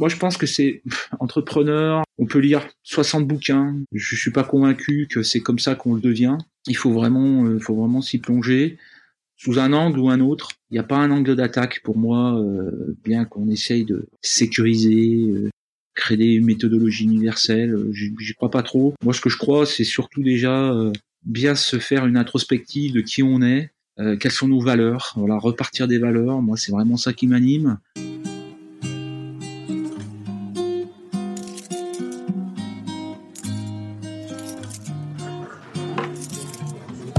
Moi, je pense que c'est entrepreneur. On peut lire 60 bouquins. Je suis pas convaincu que c'est comme ça qu'on le devient. Il faut vraiment, euh, faut vraiment s'y plonger sous un angle ou un autre. Il n'y a pas un angle d'attaque pour moi, euh, bien qu'on essaye de sécuriser, euh, créer une méthodologie universelle. Euh, J'y crois pas trop. Moi, ce que je crois, c'est surtout déjà euh, bien se faire une introspective de qui on est, euh, quelles sont nos valeurs. Voilà, repartir des valeurs. Moi, c'est vraiment ça qui m'anime.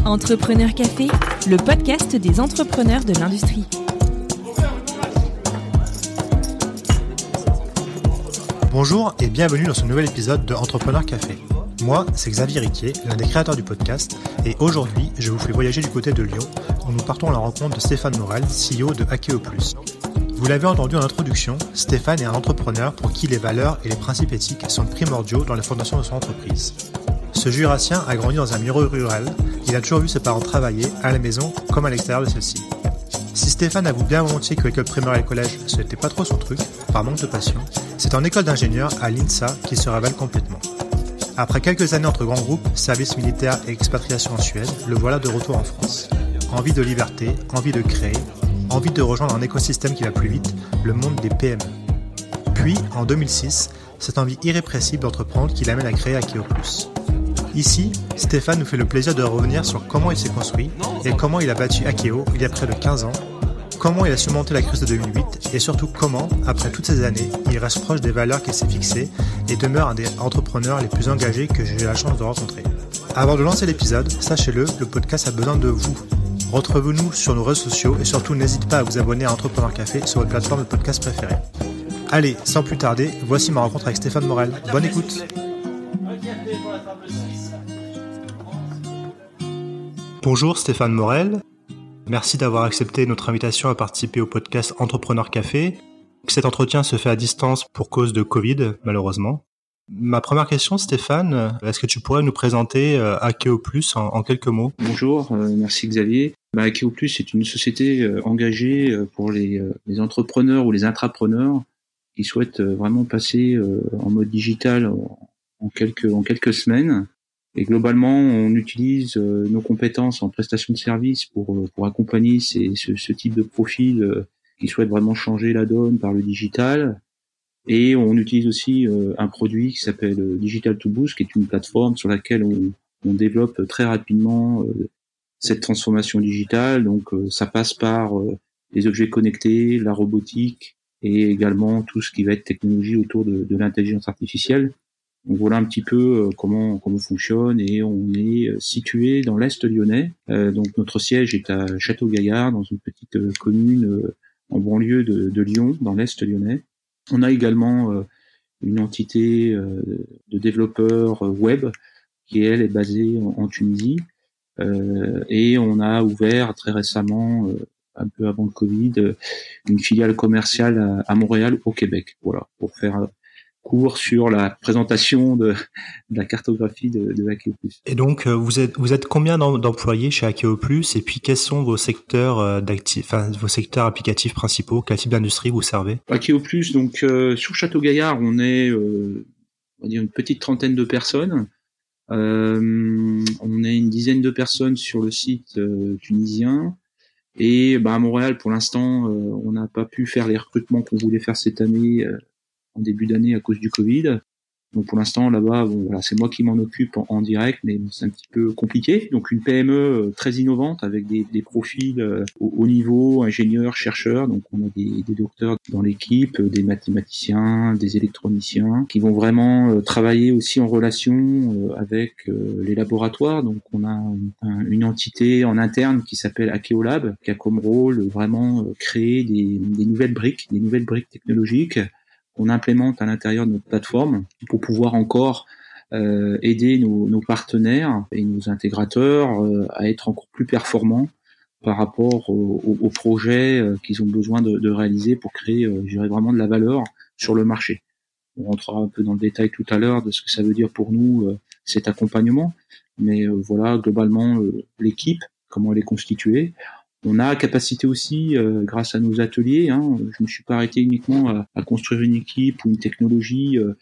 Entrepreneur Café, le podcast des entrepreneurs de l'industrie. Bonjour et bienvenue dans ce nouvel épisode de Entrepreneur Café. Moi, c'est Xavier Riquier, l'un des créateurs du podcast, et aujourd'hui, je vous fais voyager du côté de Lyon, où nous partons à la rencontre de Stéphane Morel, CEO de Plus. Vous l'avez entendu en introduction, Stéphane est un entrepreneur pour qui les valeurs et les principes éthiques sont primordiaux dans la fondation de son entreprise. Ce jurassien a grandi dans un milieu rural, il a toujours vu ses parents travailler, à la maison comme à l'extérieur de celle-ci. Si Stéphane avoue bien volontiers que l'école primaire et le collège, ce n'était pas trop son truc, par manque de passion, c'est en école d'ingénieur à l'INSA qu'il se révèle complètement. Après quelques années entre grands groupes, service militaire et expatriation en Suède, le voilà de retour en France. Envie de liberté, envie de créer, envie de rejoindre un écosystème qui va plus vite, le monde des PME. Puis, en 2006, cette envie irrépressible d'entreprendre qui l'amène à créer Akeo Plus. Ici, Stéphane nous fait le plaisir de revenir sur comment il s'est construit et comment il a battu Akeo il y a près de 15 ans, comment il a surmonté la crise de 2008 et surtout comment, après toutes ces années, il reste proche des valeurs qu'il s'est fixées et demeure un des entrepreneurs les plus engagés que j'ai eu la chance de rencontrer. Avant de lancer l'épisode, sachez-le, le podcast a besoin de vous. Retrouvez-nous sur nos réseaux sociaux et surtout n'hésitez pas à vous abonner à Entrepreneur Café sur votre plateforme de podcast préférée. Allez, sans plus tarder, voici ma rencontre avec Stéphane Morel. Bonne écoute Bonjour Stéphane Morel, merci d'avoir accepté notre invitation à participer au podcast Entrepreneur Café. Cet entretien se fait à distance pour cause de Covid, malheureusement. Ma première question, Stéphane, est-ce que tu pourrais nous présenter euh, Akeo Plus en, quelques mots? Bonjour, euh, merci Xavier. Bah, Akeo Plus est une société euh, engagée pour les, entrepreneurs ou les intrapreneurs qui souhaitent vraiment passer en mode digital en quelques, en quelques semaines. Et globalement, on utilise euh, nos compétences en prestation de services pour, euh, pour accompagner ces, ce, ce type de profil euh, qui souhaitent vraiment changer la donne par le digital. Et on utilise aussi un produit qui s'appelle Digital to Boost, qui est une plateforme sur laquelle on, on développe très rapidement cette transformation digitale. Donc ça passe par les objets connectés, la robotique et également tout ce qui va être technologie autour de, de l'intelligence artificielle. Donc voilà un petit peu euh, comment comment on fonctionne et on est euh, situé dans l'est lyonnais. Euh, donc notre siège est à Château-Gaillard, dans une petite commune en banlieue de, Lyon, dans l'est lyonnais. On a également une entité de développeurs web qui elle est basée en, Tunisie et on a ouvert très récemment, un peu avant le Covid, une filiale commerciale à, à Montréal au Québec. Voilà pour faire court sur la présentation de, de la cartographie de, de Akeo Plus. Et donc, euh, vous êtes, vous êtes combien d'em- d'employés chez Akeo Plus et puis quels sont vos secteurs euh, d'actifs, enfin, vos secteurs applicatifs principaux? Quel type d'industrie vous servez? Akeo Plus, donc euh, sur Château-Gaillard, on est euh, on va dire une petite trentaine de personnes. Euh, on est une dizaine de personnes sur le site euh, tunisien. Et bah, à Montréal, pour l'instant, euh, on n'a pas pu faire les recrutements qu'on voulait faire cette année, en début d'année à cause du Covid. Donc pour l'instant là-bas, bon, voilà, c'est moi qui m'en occupe en, direct, mais c'est un petit peu compliqué. Donc une PME euh, très innovante avec des, profils euh, au haut niveau, ingénieurs, chercheurs. Donc on a des, docteurs dans l'équipe, euh, des mathématiciens, des électroniciens, qui vont vraiment travailler aussi en relation avec les laboratoires. Donc on a un- une entité en interne qui s'appelle Akeolab, qui a comme rôle vraiment créer des nouvelles briques, des nouvelles briques technologiques qu'on implémente à l'intérieur de notre plateforme pour pouvoir encore euh, aider nos, partenaires et nos intégrateurs euh, à être encore plus performants par rapport aux, projets euh, qu'ils ont besoin de, réaliser pour créer, euh, je vraiment de la valeur sur le marché. On rentrera un peu dans le détail tout à l'heure de ce que ça veut dire pour nous cet accompagnement, mais voilà globalement l'équipe, comment elle est constituée. On a capacité aussi, euh, grâce à nos ateliers, hein, je ne me suis pas arrêté uniquement à, construire une équipe ou une technologie euh,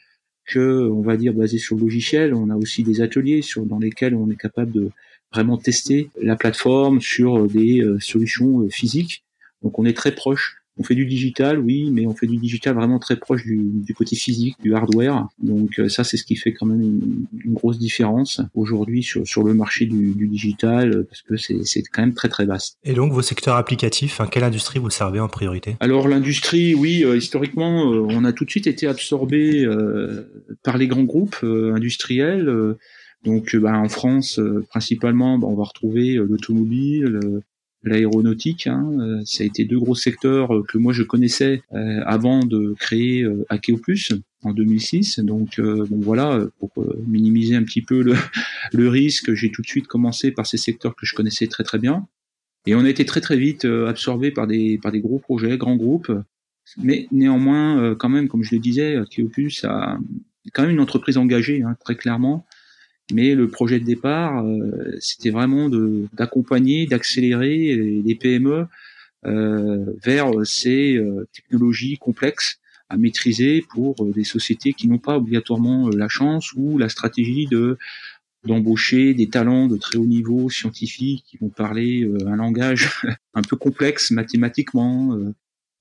que, on va dire, basée sur le logiciel. On a aussi des ateliers dans lesquels on est capable de vraiment tester la plateforme sur des euh, solutions euh, physiques. Donc on est très proche on fait du digital, oui, mais on fait du digital vraiment très proche du, côté physique, du hardware. Donc euh, ça, c'est ce qui fait quand même une, grosse différence aujourd'hui sur, sur le marché du, digital, euh, parce que c'est quand même très très vaste. Et donc vos secteurs applicatifs, hein, quelle industrie vous servez en priorité? Alors l'industrie, oui, euh, historiquement, on a tout de suite été absorbé par les grands groupes industriels. donc bah, en France, principalement, bah, on va retrouver l'automobile, l'aéronautique. Hein, euh, ça a été deux gros secteurs euh, que moi je connaissais euh, avant de créer Akeoplus en 2006. Donc bon voilà, pour minimiser un petit peu le, risque, j'ai tout de suite commencé par ces secteurs que je connaissais très très bien. Et on a été très très vite absorbé par des par des gros projets, grands groupes. Mais néanmoins, quand même, comme je le disais, Akeoplus a quand même une entreprise engagée, hein, très clairement. Mais le projet de départ, euh, c'était vraiment d'accompagner, d'accélérer les PME euh, vers ces euh, technologies complexes à maîtriser pour des sociétés qui n'ont pas obligatoirement la chance ou la stratégie de d'embaucher des talents de très haut niveau scientifiques qui vont parler un langage un peu complexe mathématiquement.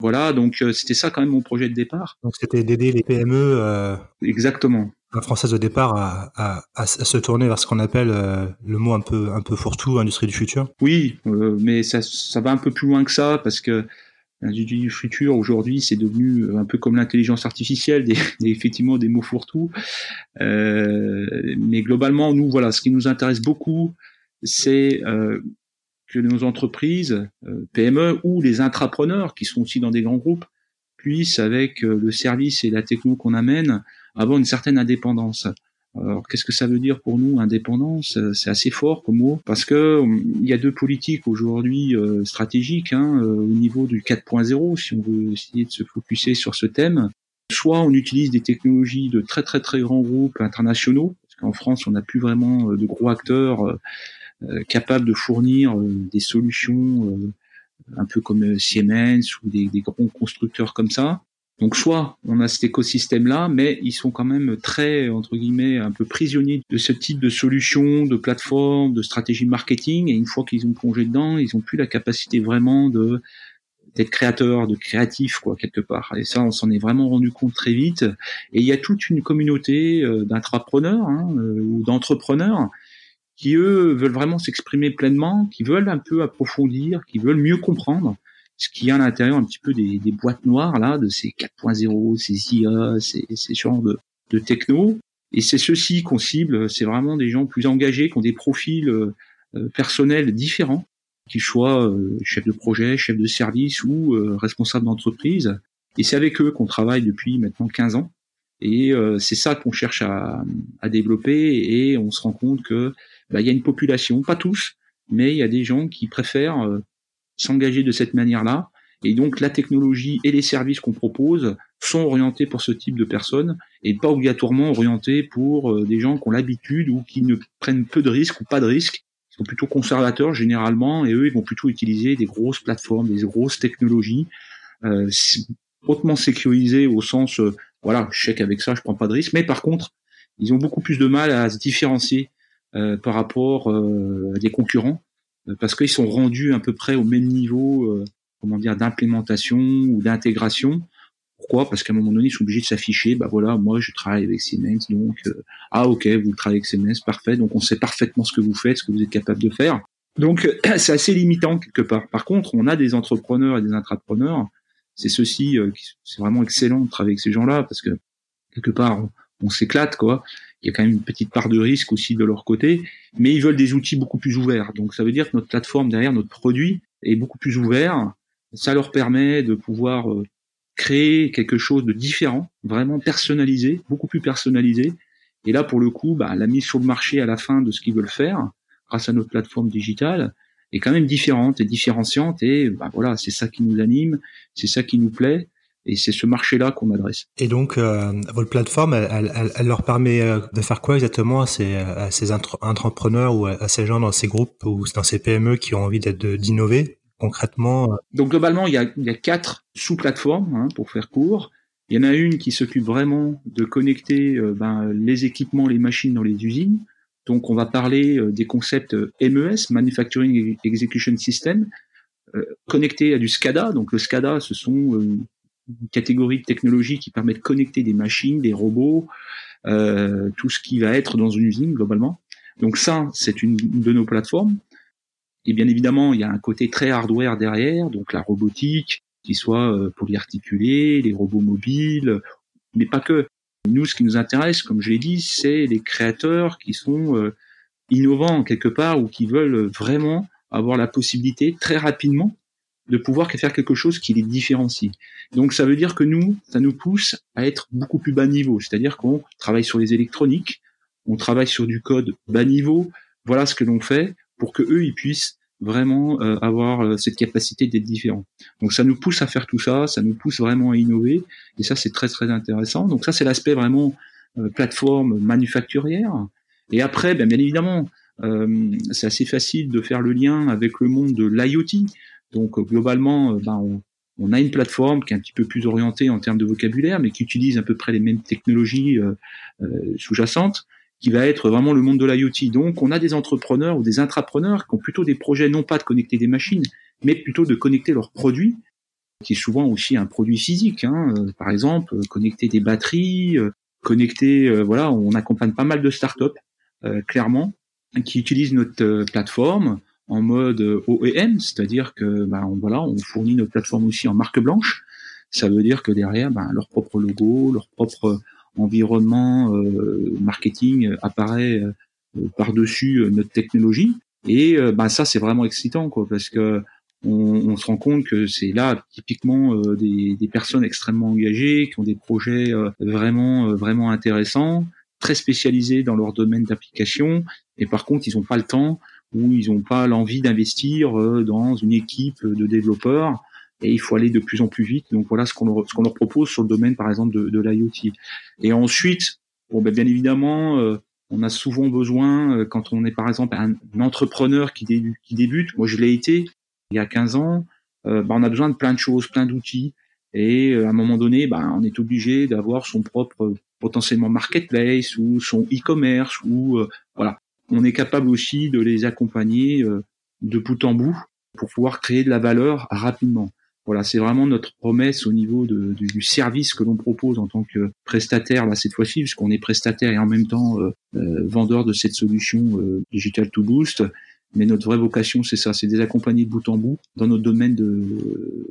voilà, donc c'était ça quand même mon projet de départ. Donc c'était d'aider les PME. Exactement française au départ à, se tourner vers ce qu'on appelle euh, le mot un peu un peu fourre-tout, industrie du futur. Oui, euh, mais ça, ça va un peu plus loin que ça parce que l'industrie du futur aujourd'hui c'est devenu un peu comme l'intelligence artificielle, des, effectivement des mots fourre-tout. Euh, mais globalement, nous voilà, ce qui nous intéresse beaucoup, c'est que nos entreprises, PME ou les intrapreneurs qui sont aussi dans des grands groupes, puissent avec le service et la techno qu'on amène avoir une certaine indépendance. Alors, qu'est-ce que ça veut dire pour nous, indépendance? C'est assez fort comme mot, parce que il y a deux politiques aujourd'hui euh, stratégiques hein, euh, au niveau du 4.0, si on veut essayer de se focuser sur ce thème. Soit on utilise des technologies de très très très grands groupes internationaux, parce qu'en France on n'a plus vraiment euh, de gros acteurs capables de fournir des solutions un peu comme Siemens ou des, des grands constructeurs comme ça. Donc soit on a cet écosystème-là, mais ils sont quand même très, entre guillemets, un peu prisonniers de ce type de solutions, de plateformes, de stratégie marketing, et une fois qu'ils ont plongé dedans, ils ont plus la capacité vraiment de d'être créateurs, de créatifs, quoi, quelque part. Et ça, on s'en est vraiment rendu compte très vite. Et il y a toute une communauté euh, d'intrapreneurs hein, euh, ou d'entrepreneurs qui, eux, veulent vraiment s'exprimer pleinement, qui veulent un peu approfondir, qui veulent mieux comprendre ce qu'il y a à l'intérieur un petit peu des, des, boîtes noires là de ces 4.0, ces IA, ces, ces genres de, de techno. Et c'est ceux-ci qu'on cible. C'est vraiment des gens plus engagés, qui ont des profils euh, euh, personnels différents, qu'ils soient euh, chefs de projet, chefs de service ou euh, responsables d'entreprise. Et c'est avec eux qu'on travaille depuis maintenant 15 ans. Et c'est ça qu'on cherche à, à, développer. Et on se rend compte que bah, il y a une population, pas tous, mais il y a des gens qui préfèrent s'engager de cette manière-là. Et donc la technologie et les services qu'on propose sont orientés pour ce type de personnes et pas obligatoirement orientés pour euh, des gens qui ont l'habitude ou qui ne prennent peu de risques ou pas de risques. Ils sont plutôt conservateurs généralement et eux ils vont plutôt utiliser des grosses plateformes, des grosses technologies euh, hautement sécurisées au sens euh, voilà je sais qu'avec ça je prends pas de risque mais par contre ils ont beaucoup plus de mal à se différencier par rapport à des concurrents parce qu'ils sont rendus à peu près au même niveau, euh, comment dire, d'implémentation ou d'intégration. Pourquoi? Parce qu'à un moment donné, ils sont obligés de s'afficher. Bah voilà, moi je travaille avec Siemens, donc euh, ah ok, vous travaillez avec Siemens, parfait. Donc on sait parfaitement ce que vous faites, ce que vous êtes capable de faire. Donc c'est assez limitant quelque part. Par contre, on a des entrepreneurs et des intrapreneurs. C'est ceci, c'est vraiment excellent de travailler avec ces gens-là parce que quelque part on, on s'éclate quoi il y a quand même une petite part de risque aussi de leur côté, mais ils veulent des outils beaucoup plus ouverts. Donc ça veut dire que notre plateforme derrière notre produit est beaucoup plus ouvert. Ça leur permet de pouvoir euh, créer quelque chose de différent, vraiment personnalisé, beaucoup plus personnalisé. Et là, pour le coup, bah, la mise sur le marché à la fin de ce qu'ils veulent faire, grâce à notre plateforme digitale, est quand même différente et différenciante. Et bah, voilà, c'est ça qui nous anime, c'est ça qui nous plaît. Et c'est ce marché-là qu'on adresse. Et donc, euh, votre plateforme, elle, elle, elle, leur permet euh, de faire quoi exactement à ces, à ces entrepreneurs ou à ces gens dans ces groupes ou dans ces PME qui ont envie d'innover concrètement Donc globalement, il y a, il y a quatre sous-plateformes hein, pour faire court. Il y en a une qui s'occupe vraiment de connecter ben, les équipements, les machines dans les usines. Donc on va parler des concepts MES, Manufacturing Execution System, connectés à du SCADA. Donc le SCADA, ce sont une catégorie de technologies qui permet de connecter des machines, des robots, euh, tout ce qui va être dans une usine globalement. Donc ça, c'est une de nos plateformes. Et bien évidemment, il y a un côté très hardware derrière, donc la robotique, qui soit euh, polyarticulée, les robots mobiles, mais pas que. Nous, ce qui nous intéresse, comme je l'ai dit, c'est les créateurs qui sont euh, innovants quelque part ou qui veulent vraiment avoir la possibilité très rapidement de pouvoir faire quelque chose qui les différencie. Donc ça veut dire que nous, ça nous pousse à être beaucoup plus bas niveau, c'est-à-dire qu'on travaille sur les électroniques, on travaille sur du code bas niveau, voilà ce que l'on fait pour que eux ils puissent vraiment euh, avoir euh, cette capacité d'être différents. Donc ça nous pousse à faire tout ça, ça nous pousse vraiment à innover et ça c'est très très intéressant. Donc ça c'est l'aspect vraiment euh, plateforme manufacturière. Et après, ben, bien évidemment, c'est assez facile de faire le lien avec le monde de l'IoT. Donc globalement, ben, on, a une plateforme qui est un petit peu plus orientée en termes de vocabulaire, mais qui utilise à peu près les mêmes technologies euh, euh, sous-jacentes, qui va être vraiment le monde de l'IoT. Donc, on a des entrepreneurs ou des intrapreneurs qui ont plutôt des projets non pas de connecter des machines, mais plutôt de connecter leurs produits, qui est souvent aussi un produit physique. Hein. Euh, par exemple, connecter des batteries, connecter, voilà, on accompagne pas mal de startups, clairement, qui utilisent notre plateforme en mode OEM, c'est-à-dire que ben, voilà, on fournit notre plateforme aussi en marque blanche. Ça veut dire que derrière, ben, leur propre logo, leur propre environnement euh, marketing apparaît euh, par-dessus euh, notre technologie. Et ben, ça, c'est vraiment excitant, quoi, parce que on, on se rend compte que c'est là typiquement des, des, personnes extrêmement engagées, qui ont des projets vraiment vraiment intéressants, très spécialisés dans leur domaine d'application, et par contre, ils n'ont pas le temps où ils n'ont pas l'envie d'investir euh, dans une équipe de développeurs et il faut aller de plus en plus vite. Donc voilà ce qu'on leur, leur propose sur le domaine par exemple de, de l'IoT. Et ensuite, bon, ben, bien évidemment, euh, on a souvent besoin, euh, quand on est par exemple un, entrepreneur qui débute, qui débute, moi je l'ai été il y a 15 ans, ben, on a besoin de plein de choses, plein d'outils. Et à un moment donné, ben, on est obligé d'avoir son propre potentiellement marketplace ou son e-commerce ou voilà on est capable aussi de les accompagner euh, de bout en bout pour pouvoir créer de la valeur rapidement. Voilà, c'est vraiment notre promesse au niveau du service que l'on propose en tant que prestataire là cette fois-ci, puisqu'on est prestataire et en même temps euh, euh, vendeur de cette solution Digital to Boost. Mais notre vraie vocation, c'est ça, c'est de les accompagner de bout en bout dans notre domaine de,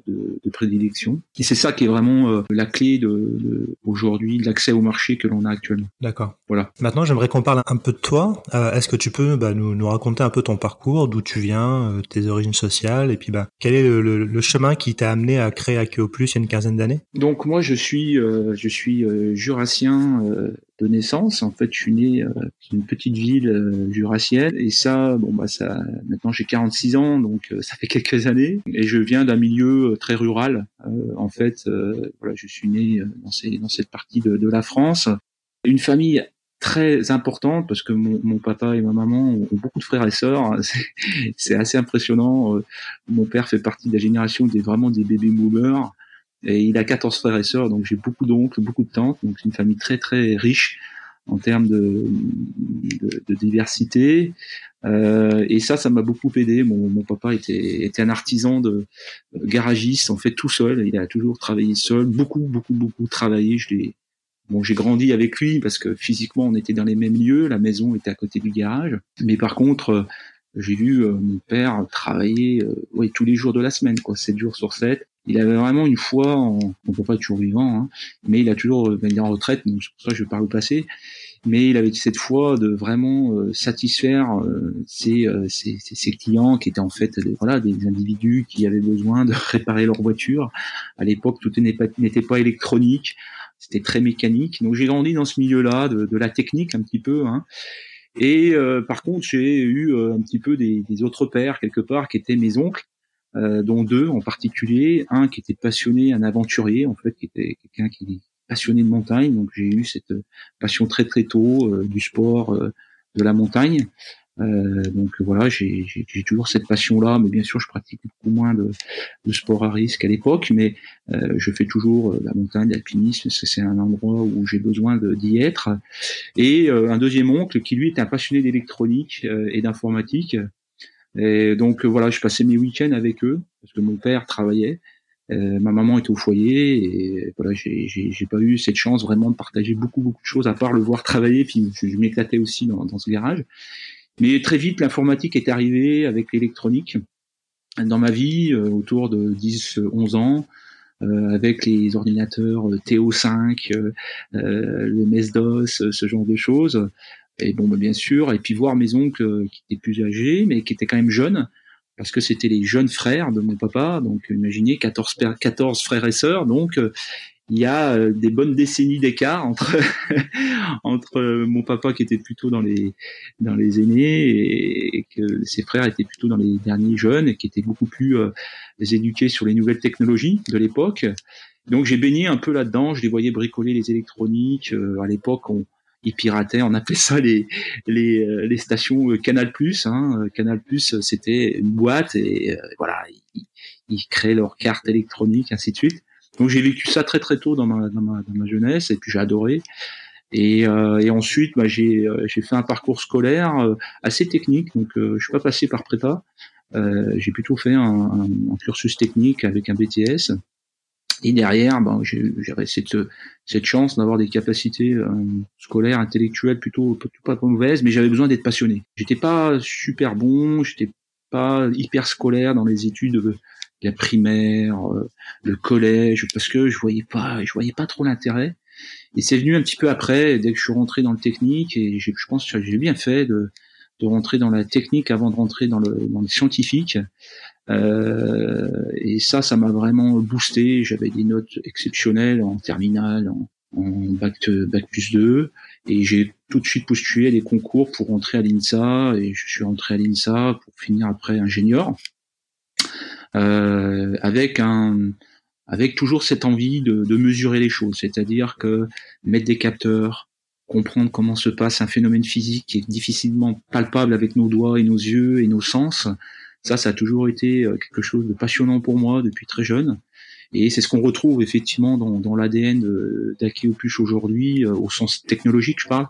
de, de prédilection. Et c'est ça qui est vraiment euh, la clé de, de aujourd'hui de l'accès au marché que l'on a actuellement. D'accord. Voilà. Maintenant, j'aimerais qu'on parle un peu de toi. Euh, Est-ce que tu peux bah, nous, nous, raconter un peu ton parcours, d'où tu viens, euh, tes origines sociales, et puis bah, quel est le, le, le chemin qui t'a amené à créer Akeo Plus il y a une quinzaine d'années? Donc moi, je suis, euh, je suis jurassien de naissance. En fait, je suis né euh, dans une petite ville euh, jurassienne et ça, bon bah ça, maintenant j'ai 46 ans, donc euh, ça fait quelques années et je viens d'un milieu très rural. en fait, voilà, je suis né dans, ces, dans cette partie de, de, la France. Une famille très importante parce que mon, mon, papa et ma maman ont, beaucoup de frères et sœurs. C'est assez impressionnant. Mon père fait partie de la génération des vraiment des bébés boomers. Et il a 14 frères et sœurs, donc j'ai beaucoup d'oncles, beaucoup de tantes, donc c'est une famille très très riche en termes de, diversité. Euh, et ça, ça m'a beaucoup aidé. Mon, papa était, un artisan de garagiste, en fait tout seul. Il a toujours travaillé seul, beaucoup, beaucoup, beaucoup travaillé. Bon, j'ai grandi avec lui parce que physiquement on était dans les mêmes lieux. La maison était à côté du garage, mais par contre, j'ai vu euh, mon père travailler euh, ouais, tous les jours de la semaine, quoi, 7 jours sur 7 il avait vraiment une foi en, on peut pas être toujours vivant, hein, mais il a toujours, ben, il est en retraite, donc c'est pour ça que je parle au passé, mais il avait cette foi de vraiment euh, satisfaire euh, ses, euh, ses, ses, clients qui étaient en fait voilà des individus qui avaient besoin de réparer leur voiture. À l'époque, tout n'était pas, pas électronique, c'était très mécanique. Donc j'ai grandi dans ce milieu-là de, de, la technique un petit peu. Hein. Et par contre, j'ai eu un petit peu des, autres pères quelque part qui étaient mes oncles euh, dont deux en particulier, un qui était passionné, un aventurier en fait, qui était quelqu'un qui est passionné de montagne, donc j'ai eu cette passion très très tôt euh, du sport, euh, de la montagne. Euh, donc voilà, j'ai toujours cette passion-là, mais bien sûr, je pratique beaucoup moins de, de sport à risque à l'époque, mais euh, je fais toujours euh, la montagne, l'alpinisme, c'est un endroit où j'ai besoin d'y être. Et un deuxième oncle qui lui est un passionné d'électronique et d'informatique. Et donc voilà, je passais mes week-ends avec eux parce que mon père travaillait. Euh, ma maman était au foyer et voilà, j'ai pas eu cette chance vraiment de partager beaucoup beaucoup de choses à part le voir travailler. Puis je, je m'éclatais aussi dans, dans, ce garage. Mais très vite, l'informatique est arrivée avec l'électronique dans ma vie, euh, autour de 10-11 ans. Euh, avec les ordinateurs euh, TO5, euh, le MS-DOS, ce genre de choses. Et bon, bah, bien sûr, et puis voir mes oncles qui étaient plus âgés, mais qui étaient quand même jeunes, parce que c'était les jeunes frères de mon papa, donc imaginez 14, 14 frères et sœurs, donc il y a euh, des bonnes décennies d'écart entre entre mon papa qui était plutôt dans les dans les aînés et, que ses frères étaient plutôt dans les derniers jeunes et qui étaient beaucoup plus euh, éduqués sur les nouvelles technologies de l'époque. Donc j'ai baigné un peu là-dedans, je les voyais bricoler les électroniques. à l'époque, on, ils pirataient, on appelait ça les les, euh, les stations euh, Canal Plus. Hein. Euh, Canal Plus, c'était une boîte et voilà, ils, ils, créaient leurs cartes électroniques, ainsi de suite. Donc j'ai vécu ça très très tôt dans ma dans ma, dans ma jeunesse et puis j'ai adoré. Et, euh, et, ensuite, bah, j'ai j'ai fait un parcours scolaire assez technique. Donc je suis pas passé par prépa. j'ai plutôt fait un, un, cursus technique avec un BTS. Et derrière, ben, j'ai cette, cette chance d'avoir des capacités euh, scolaires, intellectuelles plutôt, plutôt pas mauvaises, mais j'avais besoin d'être passionné. J'étais pas super bon, j'étais pas hyper scolaire dans les études de la primaire, euh, le collège, parce que je voyais pas, je voyais pas trop l'intérêt. Et c'est venu un petit peu après, dès que je suis rentré dans le technique, et je pense que j'ai bien fait de, de rentrer dans la technique avant de rentrer dans le, dans le scientifique. Euh, et ça, ça m'a vraiment boosté. J'avais des notes exceptionnelles en terminale, en, bac, bac plus 2. Et j'ai tout de suite postulé à des concours pour rentrer à l'INSA. Et je suis rentré à l'INSA pour finir après ingénieur. Euh, avec un avec toujours cette envie de, de mesurer les choses, c'est-à-dire que mettre des capteurs, comprendre comment se passe un phénomène physique qui est difficilement palpable avec nos doigts et nos yeux et nos sens, ça, ça a toujours été euh, quelque chose de passionnant pour moi depuis très jeune. Et c'est ce qu'on retrouve effectivement dans, dans l'ADN d'Akeopush aujourd'hui, euh, au sens technologique, je parle.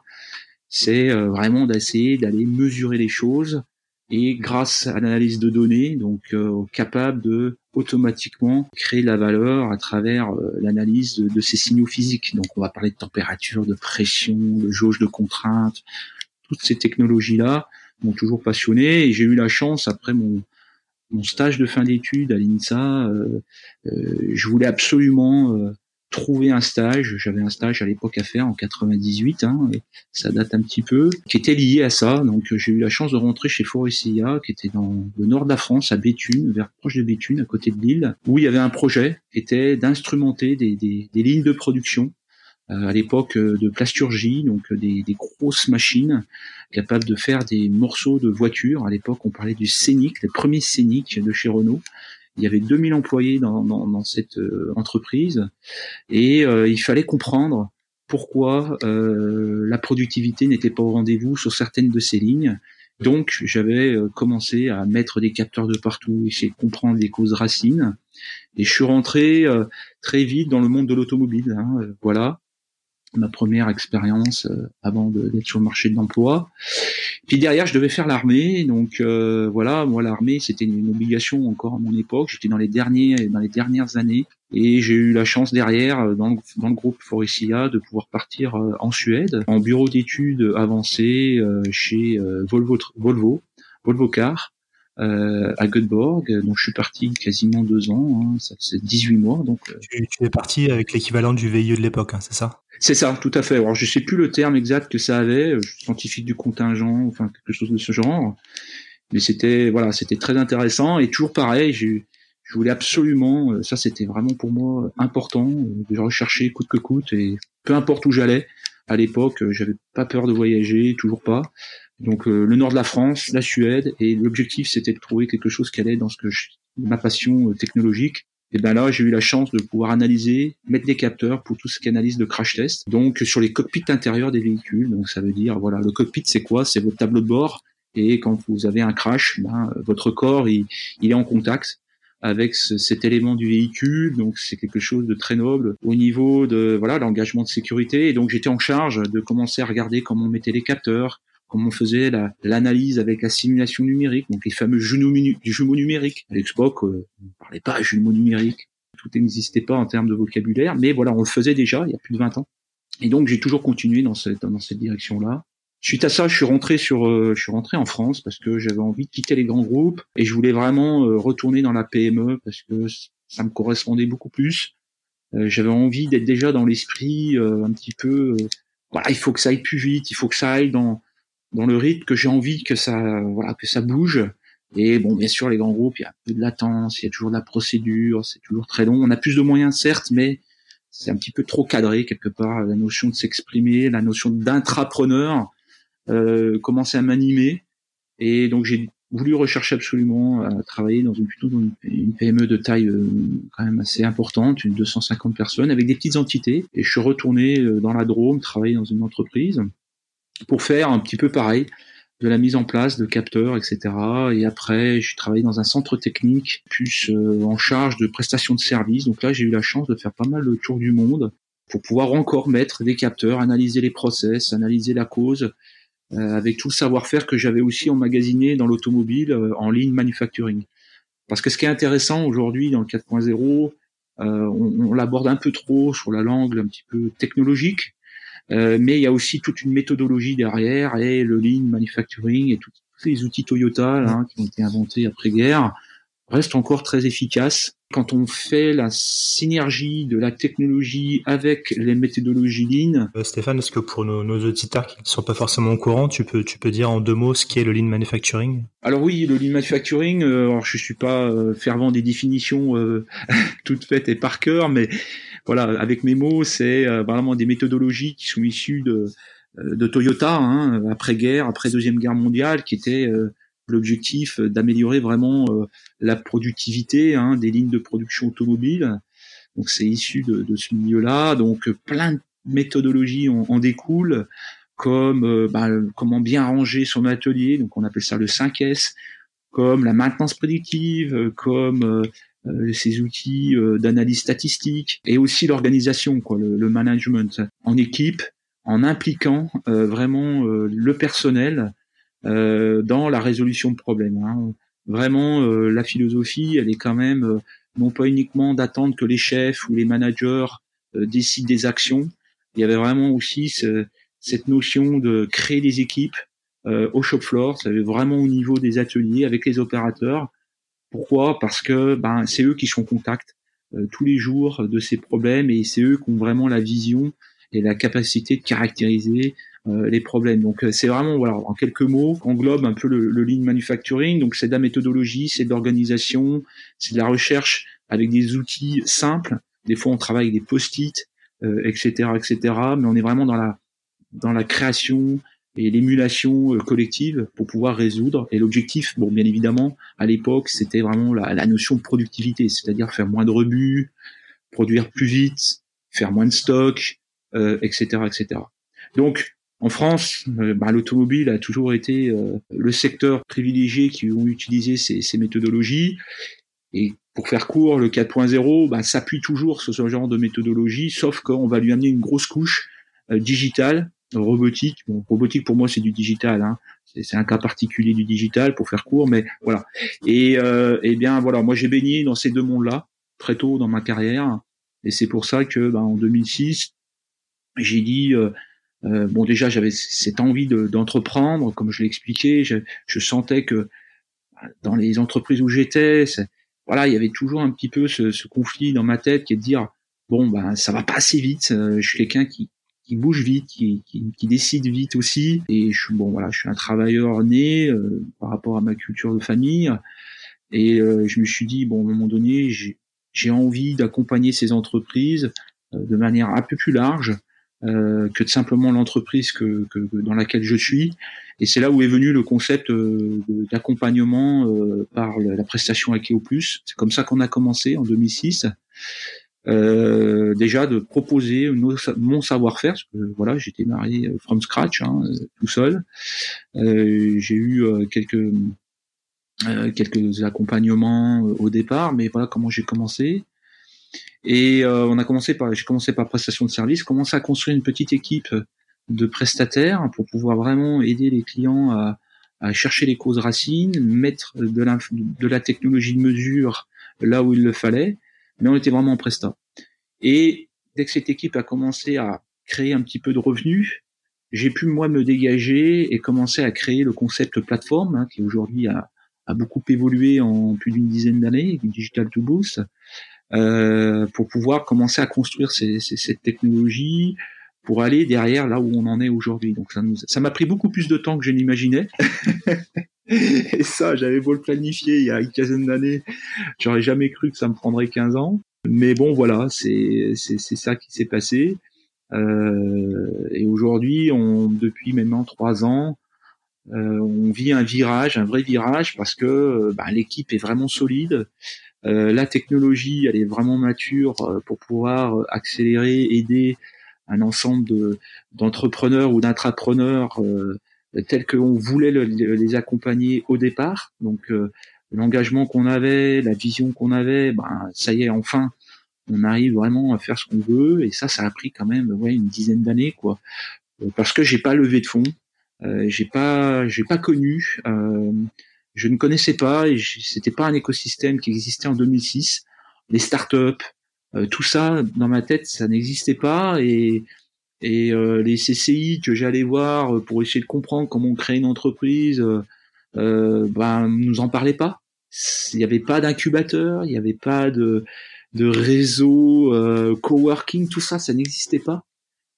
C'est vraiment d'essayer d'aller mesurer les choses et grâce à l'analyse de données, donc capable de automatiquement créer la valeur à travers l'analyse de, ces signaux physiques. Donc on va parler de température, de pression, de jauge de contrainte, toutes ces technologies-là m'ont toujours passionné et j'ai eu la chance après mon mon stage de fin d'études à l'INSA, euh, euh, je voulais absolument euh, trouver un stage. J'avais un stage à l'époque à faire en 98, hein, ça date un petit peu, qui était lié à ça. Donc j'ai eu la chance de rentrer chez Forestia, qui était dans le nord de la France, à Béthune, vers proche de Béthune, à côté de Lille, où il y avait un projet qui était d'instrumenter des, des, des lignes de production à l'époque de plasturgie, donc des, des, grosses machines capable de faire des morceaux de voitures. À l'époque, on parlait du Scénic, le premier Scénic de chez Renault. Il y avait 2000 employés dans, dans, dans cette euh, entreprise et euh, il fallait comprendre pourquoi euh, la productivité n'était pas au rendez-vous sur certaines de ces lignes. Donc, j'avais euh, commencé à mettre des capteurs de partout, essayer de comprendre les causes racines. Et je suis rentré très vite dans le monde de l'automobile. Hein, voilà ma première expérience euh, avant d'être sur le marché de l'emploi. Puis derrière, je devais faire l'armée, donc euh, voilà, moi l'armée c'était une obligation encore à mon époque. J'étais dans les derniers, dans les dernières années, et j'ai eu la chance derrière, euh, dans le, dans le groupe Forestia, de pouvoir partir en Suède en bureau d'études avancé chez Volvo, Volvo, Volvo Car. Euh, à Göteborg. Donc je suis parti quasiment deux ans, hein, ça c'est 18 mois. Donc tu, tu es parti avec l'équivalent du VIE de l'époque, hein, c'est ça? C'est ça, tout à fait. Alors je sais plus le terme exact que ça avait, euh, scientifique du contingent, enfin quelque chose de ce genre. Mais c'était voilà, c'était très intéressant et toujours pareil. J'ai, je voulais absolument, euh, ça c'était vraiment pour moi important euh, de rechercher coûte que coûte et peu importe où j'allais. À l'époque, j'avais pas peur de voyager, toujours pas. Donc le nord de la France, la Suède, et l'objectif c'était de trouver quelque chose qui allait dans ce que je, ma passion technologique et ben là, j'ai eu la chance de pouvoir analyser, mettre des capteurs pour tout ce qui analyse de crash test. Donc sur les cockpits intérieurs des véhicules. Donc ça veut dire voilà, le cockpit c'est quoi? C'est votre tableau de bord Et quand vous avez un crash, ben, votre corps il, il est en contact avec cet élément du véhicule. Donc c'est quelque chose de très noble au niveau de voilà l'engagement de sécurité. Et donc j'étais en charge de commencer à regarder comment on mettait les capteurs, comment on faisait l'analyse avec la simulation numérique, donc les fameux jumeaux, jumeaux numériques. À l'époque, euh, on ne parlait pas jumeaux numériques, tout n'existait pas en termes de vocabulaire, mais voilà, on le faisait déjà il y a plus de 20 ans. Et donc j'ai toujours continué dans cette, dans cette direction-là. Suite à ça, je suis rentré sur, euh, je suis rentré en France parce que j'avais envie de quitter les grands groupes et je voulais vraiment euh, retourner dans la PME parce que ça me correspondait beaucoup plus. Euh, j'avais envie d'être déjà dans l'esprit un petit peu. voilà, il faut que ça aille plus vite, il faut que ça aille dans dans le rythme que j'ai envie que ça, voilà, que ça bouge. Et bon, bien sûr, les grands groupes, il y a peu de latence, il y a toujours de la procédure, c'est toujours très long. On a plus de moyens, certes, mais c'est un petit peu trop cadré quelque part. La notion de s'exprimer, la notion d'intrapreneur euh, commençait à m'animer. Et donc j'ai voulu rechercher absolument à travailler dans une plutôt une, PME de taille euh, quand même assez importante, une 250 personnes, avec des petites entités. Et je suis retourné euh, dans la Drôme, travailler dans une entreprise pour faire un petit peu pareil de la mise en place de capteurs, etc. Et après, je travaillé dans un centre technique, plus euh, en charge de prestations de services. Donc là, j'ai eu la chance de faire pas mal le tour du monde pour pouvoir encore mettre des capteurs, analyser les process, analyser la cause, euh, avec tout le savoir-faire que j'avais aussi emmagasiné dans l'automobile euh, en ligne manufacturing. Parce que ce qui est intéressant aujourd'hui dans le 4.0, on, on l'aborde un peu trop sur la langue un petit peu technologique, euh, mais il y a aussi toute une méthodologie derrière et le lean manufacturing et tous les outils Toyota là, qui ont été inventés après-guerre restent encore très efficaces. Quand on fait la synergie de la technologie avec les méthodologies Lean. Euh, Stéphane, est-ce que pour nos, nos, auditeurs qui ne sont pas forcément au courant, tu peux, tu peux dire en deux mots ce qu'est le Lean Manufacturing? Alors oui, le Lean Manufacturing, euh, alors je suis pas euh, fervent des définitions euh, toutes faites et par cœur, mais voilà, avec mes mots, c'est euh, vraiment des méthodologies qui sont issues de, euh, de Toyota, hein, après-guerre, après Deuxième Guerre mondiale, qui était euh, l'objectif d'améliorer vraiment la productivité hein, des lignes de production automobile. Donc c'est issu de, de, ce milieu-là. Donc plein de méthodologies en, en découlent, comme bah, comment bien ranger son atelier, donc on appelle ça le 5S, comme la maintenance prédictive, comme euh, ces outils euh, d'analyse statistique et aussi l'organisation, quoi, le, management en équipe, en impliquant euh, vraiment le personnel dans la résolution de problèmes. Hein. Vraiment, la philosophie, elle est quand même non pas uniquement d'attendre que les chefs ou les managers décident des actions. Il y avait vraiment aussi cette notion de créer des équipes au shop floor, ça avait vraiment au niveau des ateliers avec les opérateurs, pourquoi? Parce que ben, c'est eux qui sont en contact euh, tous les jours de ces problèmes et c'est eux qui ont vraiment la vision et la capacité de caractériser euh, les problèmes. Donc euh, c'est vraiment voilà en quelques mots englobe un peu le, le lean manufacturing. Donc c'est de la méthodologie, c'est de l'organisation, c'est de la recherche avec des outils simples. Des fois on travaille avec des post-it, etc., etc. Mais on est vraiment dans la dans la création et l'émulation euh, collective pour pouvoir résoudre. Et l'objectif, bon, bien évidemment, à l'époque, c'était vraiment la, la, notion de productivité, c'est-à-dire faire moins de rebuts, produire plus vite, faire moins de stock, euh, etc., etc. Donc, en France, euh, bah, l'automobile a toujours été euh, le secteur privilégié qui ont utilisé ces, ces méthodologies. Et pour faire court, le 4.0 bah, s'appuie toujours sur ce genre de méthodologie, sauf qu'on va lui amener une grosse couche digitale robotique. Robotique pour moi c'est du digital. Hein. C'est un cas particulier du digital pour faire court, mais voilà. Et, euh, et bien voilà, moi j'ai baigné dans ces deux mondes-là très tôt dans ma carrière, et c'est pour ça que ben, en 2006 j'ai dit euh, euh, bon déjà j'avais cette envie d'entreprendre, comme je l'ai expliqué, je, je, sentais que dans les entreprises où j'étais, voilà, il y avait toujours un petit peu ce, ce, conflit dans ma tête qui est de dire bon ben ça va pas assez vite, euh, je suis quelqu'un qui qui bouge vite, qui, qui, qui, décide vite aussi. Et je suis bon, voilà, je suis un travailleur né euh, par rapport à ma culture de famille. Et euh, je me suis dit bon, à un moment donné, j'ai envie d'accompagner ces entreprises euh, de manière un peu plus large que de simplement l'entreprise que, que, dans laquelle je suis. Et c'est là où est venu le concept d'accompagnement par la prestation Akeo Plus. C'est comme ça qu'on a commencé en 2006. Euh, déjà de proposer mon savoir-faire, parce que voilà, j'ai démarré from scratch, hein, tout seul. j'ai eu quelques quelques accompagnements au départ, mais voilà comment j'ai commencé. Et on a commencé par, j'ai commencé par prestation de service, commencé à construire une petite équipe de prestataires pour pouvoir vraiment aider les clients à, à chercher les causes racines, mettre de de la technologie de mesure là où il le fallait, mais on était vraiment en presta. Et dès que cette équipe a commencé à créer un petit peu de revenus, j'ai pu moi me dégager et commencer à créer le concept plateforme hein, qui aujourd'hui a, beaucoup évolué en plus d'une dizaine d'années, Digital to Boost, euh, pour pouvoir commencer à construire ces, ces, cette technologie, pour aller derrière là où on en est aujourd'hui. Donc ça ça m'a pris beaucoup plus de temps que je n'imaginais. Et ça, j'avais beau le planifier il y a une quinzaine d'années, j'aurais jamais cru que ça me prendrait 15 ans. Mais bon, voilà, c'est c'est ça qui s'est passé. Euh, et aujourd'hui, on depuis maintenant trois ans, euh, on vit un virage, un vrai virage, parce que euh, bah, l'équipe est vraiment solide. Euh, la technologie, elle est vraiment mature euh, pour pouvoir accélérer, aider un ensemble de d'entrepreneurs ou d'intrapreneurs euh, tels qu'on voulait les accompagner au départ. Donc euh, l'engagement qu'on avait, la vision qu'on avait, ben ça y est enfin on arrive vraiment à faire ce qu'on veut. Et ça ça a pris quand même ouais une dizaine d'années quoi. Euh, parce que j'ai pas levé de fonds. Euh, j'ai pas j'ai pas connu euh, je ne connaissais pas et c'était pas un écosystème qui existait en 2006 les startups euh, tout ça dans ma tête ça n'existait pas. Et et euh, les CCI que j'allais voir euh, pour essayer de comprendre comment on crée une entreprise euh, ben nous en parlaient pas. Il n'y avait pas d'incubateur il n'y avait pas de de réseau coworking tout ça ça n'existait pas.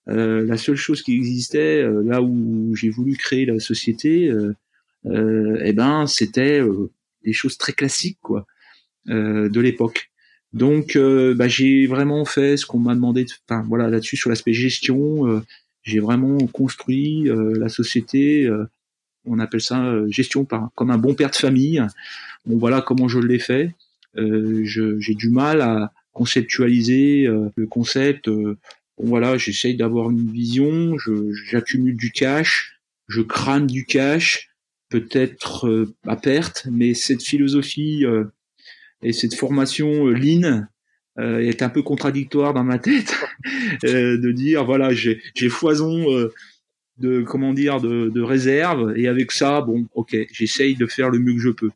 La seule chose qui existait là où j'ai voulu créer la société eh ben c'était des choses très classiques quoi de l'époque donc, euh, bah, j'ai vraiment fait ce qu'on m'a demandé. De, enfin, voilà, là-dessus sur l'aspect gestion, euh, j'ai vraiment construit euh, la société. on appelle ça gestion par comme un bon père de famille. Bon, voilà comment je l'ai fait. j'ai du mal à conceptualiser le concept. bon, voilà, j'essaye d'avoir une vision. J'accumule du cash, je crame du cash, peut-être à perte, mais cette philosophie et cette formation euh, lean euh, est un peu contradictoire dans ma tête euh, de dire voilà j'ai j'ai foison de comment dire de, de réserve. Et avec ça bon ok j'essaye de faire le mieux que je peux.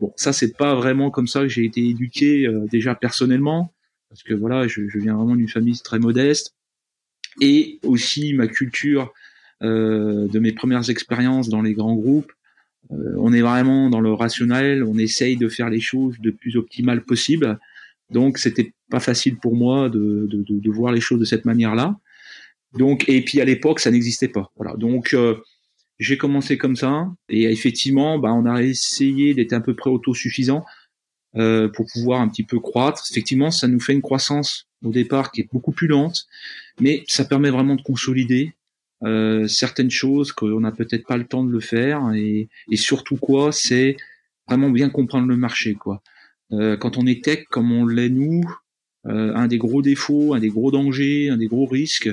Bon ça c'est pas vraiment comme ça que j'ai été éduqué déjà personnellement parce que voilà je, je viens vraiment d'une famille très modeste. Et aussi ma culture euh, de mes premières expériences dans les grands groupes euh, on est vraiment dans le rationnel, on essaye de faire les choses le plus optimal possible. Donc c'était pas facile pour moi de, de, de, voir les choses de cette manière-là. Donc et puis à l'époque ça n'existait pas. Voilà. Donc euh, j'ai commencé comme ça et effectivement bah, on a essayé d'être à peu près autosuffisant euh, pour pouvoir un petit peu croître. Effectivement ça nous fait une croissance au départ qui est beaucoup plus lente, mais ça permet vraiment de consolider euh, certaines choses qu'on n'a peut-être pas le temps de le faire. Et, et surtout quoi c'est vraiment bien comprendre le marché quoi. Euh, quand on est tech comme on l'est nous euh, un des gros défauts un des gros dangers un des gros risques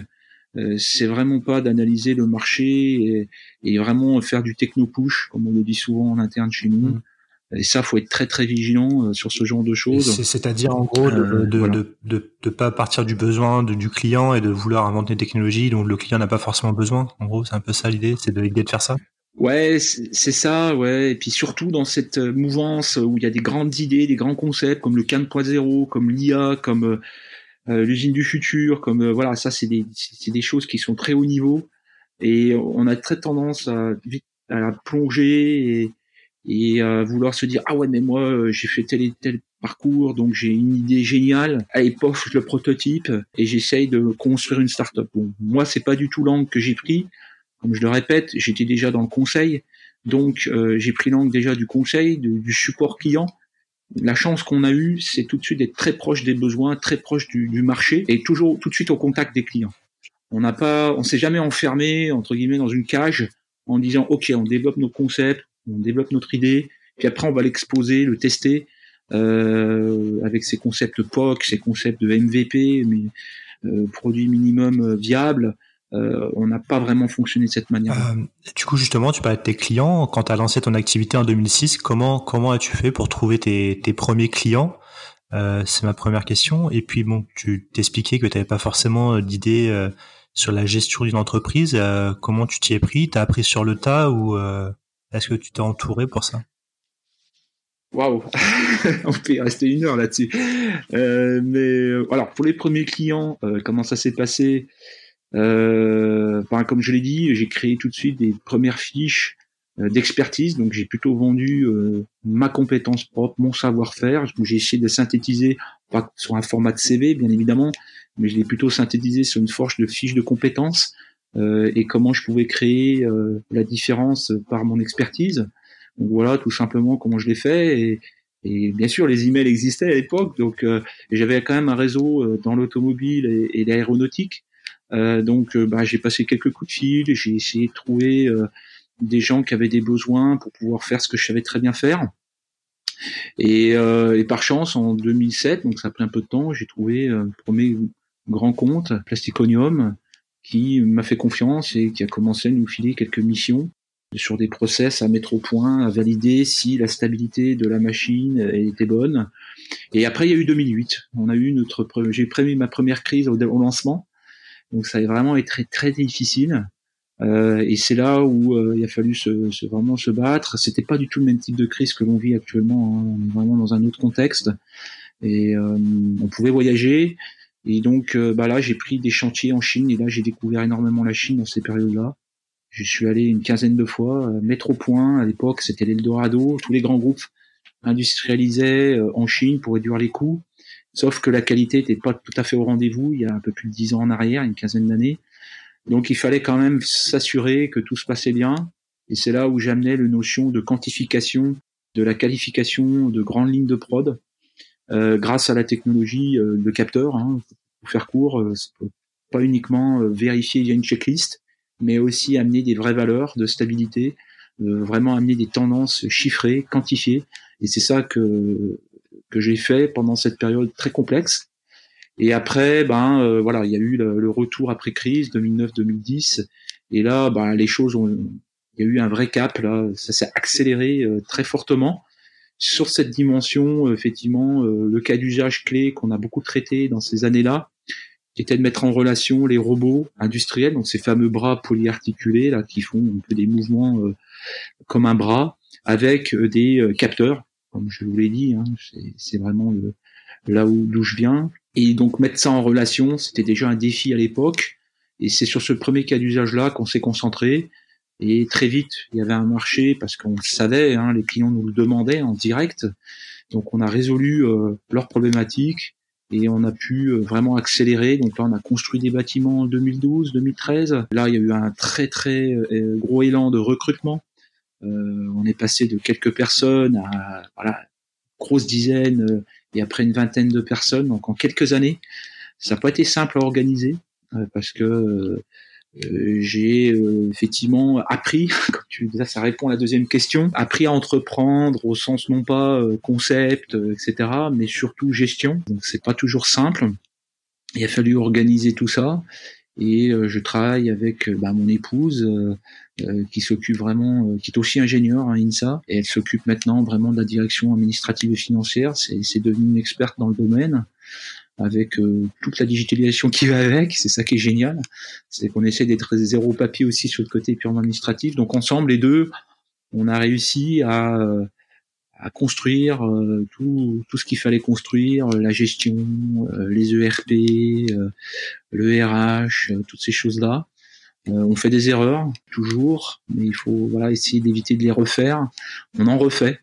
euh, c'est vraiment pas d'analyser le marché et, et, vraiment faire du techno push comme on le dit souvent en interne chez nous. Mmh. Et ça, faut être très très vigilant euh, sur ce genre de choses. C'est-à-dire en gros de euh, de, de, de, de, pas partir du besoin du client et de vouloir inventer une technologie dont le client n'a pas forcément besoin. En gros, c'est un peu ça l'idée, c'est de l'idée de faire ça. Ouais, c'est ça, ouais. Et puis surtout dans cette euh, mouvance où il y a des grandes idées, des grands concepts comme le 4.0, comme l'IA, comme euh, l'usine du futur, comme voilà, ça c'est des c'est des choses qui sont très haut niveau et on a très tendance à vite à plonger et et euh, vouloir se dire ah ouais mais moi euh, j'ai fait tel et tel parcours donc j'ai une idée géniale. Allez pof le prototype et j'essaye de construire une startup. Bon moi c'est pas du tout l'angle que j'ai pris. Comme je le répète j'étais déjà dans le conseil. Donc euh, j'ai pris l'angle déjà du conseil du support client. La chance qu'on a eue c'est tout de suite d'être très proche des besoins très proche du, du marché et toujours tout de suite au contact des clients. On n'a pas on s'est jamais enfermé entre guillemets dans une cage en disant ok on développe nos concepts on développe notre idée, puis après on va l'exposer, le tester. avec ses concepts POC, ses concepts de MVP, mais produit minimum viable. on n'a pas vraiment fonctionné de cette manière. du coup, justement, tu parlais de tes clients. Quand tu as lancé ton activité en 2006, comment comment as-tu fait pour trouver tes, tes premiers clients? Euh, c'est ma première question. Et puis bon, tu t'expliquais que tu n'avais pas forcément euh, d'idée euh, sur la gestion d'une entreprise. comment tu t'y es pris? T'as appris sur le tas ou est-ce que tu t'es entouré pour ça? Waouh, on peut y rester une heure là-dessus. mais alors pour les premiers clients, comment ça s'est passé? Comme je l'ai dit, j'ai créé tout de suite des premières fiches euh, d'expertise. Donc j'ai plutôt vendu euh, ma compétence propre, mon savoir-faire. J'ai essayé de synthétiser, pas sur un format de CV bien évidemment, mais je l'ai plutôt synthétisé sur une forge de fiches de compétences euh, et comment je pouvais créer la différence par mon expertise. Donc voilà tout simplement comment je l'ai fait et, et bien sûr, les emails existaient à l'époque, donc j'avais quand même un réseau dans l'automobile et, et l'aéronautique. Euh, donc, bah, j'ai passé quelques coups de fil, j'ai essayé de trouver des gens qui avaient des besoins pour pouvoir faire ce que je savais très bien faire. Et, euh, par chance, en 2007, donc ça a pris un peu de temps, j'ai trouvé euh, le premier grand compte, Plasticonium, qui m'a fait confiance et qui a commencé à nous filer quelques missions sur des process à mettre au point, à valider si la stabilité de la machine était bonne. Et après, il y a eu 2008. On a eu notre, j'ai prévu ma première crise au, lancement. Donc ça a vraiment été très, très difficile. Euh, et c'est là où euh, il a fallu se, vraiment se battre. C'était pas du tout le même type de crise que l'on vit actuellement. Hein. On est vraiment dans un autre contexte. Et euh, on pouvait voyager. Et donc bah là, j'ai pris des chantiers en Chine. Et là, j'ai découvert énormément la Chine dans ces périodes-là. Je suis allé une quinzaine de fois, mettre au point. À l'époque, c'était l'Eldorado. Tous les grands groupes industrialisaient en Chine pour réduire les coûts. Sauf que la qualité n'était pas tout à fait au rendez-vous. Il y a un peu plus de dix ans en arrière, une quinzaine d'années. Donc il fallait quand même s'assurer que tout se passait bien. Et c'est là où j'amenais le notion de quantification, de la qualification de grandes lignes de prod, euh, grâce à la technologie euh, de capteur. Hein, pour faire court, euh, pas uniquement vérifier via une checklist, mais aussi amener des vraies valeurs de stabilité, vraiment amener des tendances chiffrées, quantifiées. Et c'est ça que que j'ai fait pendant cette période très complexe et après, ben euh, voilà, il y a eu le, retour après crise 2009-2010. Et là, ben, les choses ont, il y a eu un vrai cap là, ça s'est accéléré euh, très fortement sur cette dimension. Euh, effectivement, le cas d'usage clé qu'on a beaucoup traité dans ces années-là, qui était de mettre en relation les robots industriels, donc ces fameux bras polyarticulés là qui font un peu des mouvements comme un bras, avec des capteurs, comme je vous l'ai dit. Hein, c'est vraiment là où d'où je viens. Et donc mettre ça en relation, c'était déjà un défi à l'époque. Et c'est sur ce premier cas d'usage-là qu'on s'est concentré. Et très vite, il y avait un marché parce qu'on le savait, hein, les clients nous le demandaient en direct. Donc on a résolu euh, leurs problématiques et on a pu euh, vraiment accélérer. Donc là, on a construit des bâtiments en 2012, 2013. Là, il y a eu un très très euh, gros élan de recrutement. on est passé de quelques personnes à voilà grosse dizaine et après une vingtaine de personnes. Donc en quelques années, ça n'a pas été simple à organiser euh, parce que euh, j'ai euh, effectivement appris, comme tu ça répond à la deuxième question, appris à entreprendre au sens non pas concept, etc., mais surtout gestion. Donc c'est pas toujours simple. Il a fallu organiser tout ça et je travaille avec bah, mon épouse euh, qui s'occupe vraiment, euh, qui est aussi ingénieure à INSA, et elle s'occupe maintenant vraiment de la direction administrative et financière. C'est devenu une experte dans le domaine avec euh, toute la digitalisation qui va avec. C'est ça qui est génial. C'est qu'on essaie d'être zéro papier aussi sur le côté purement administratif. Donc ensemble, les deux, on a réussi à, à construire tout, tout ce qu'il fallait construire, la gestion, les ERP, le RH, toutes ces choses-là. Euh, on fait des erreurs toujours, mais il faut voilà essayer d'éviter de les refaire. On en refait,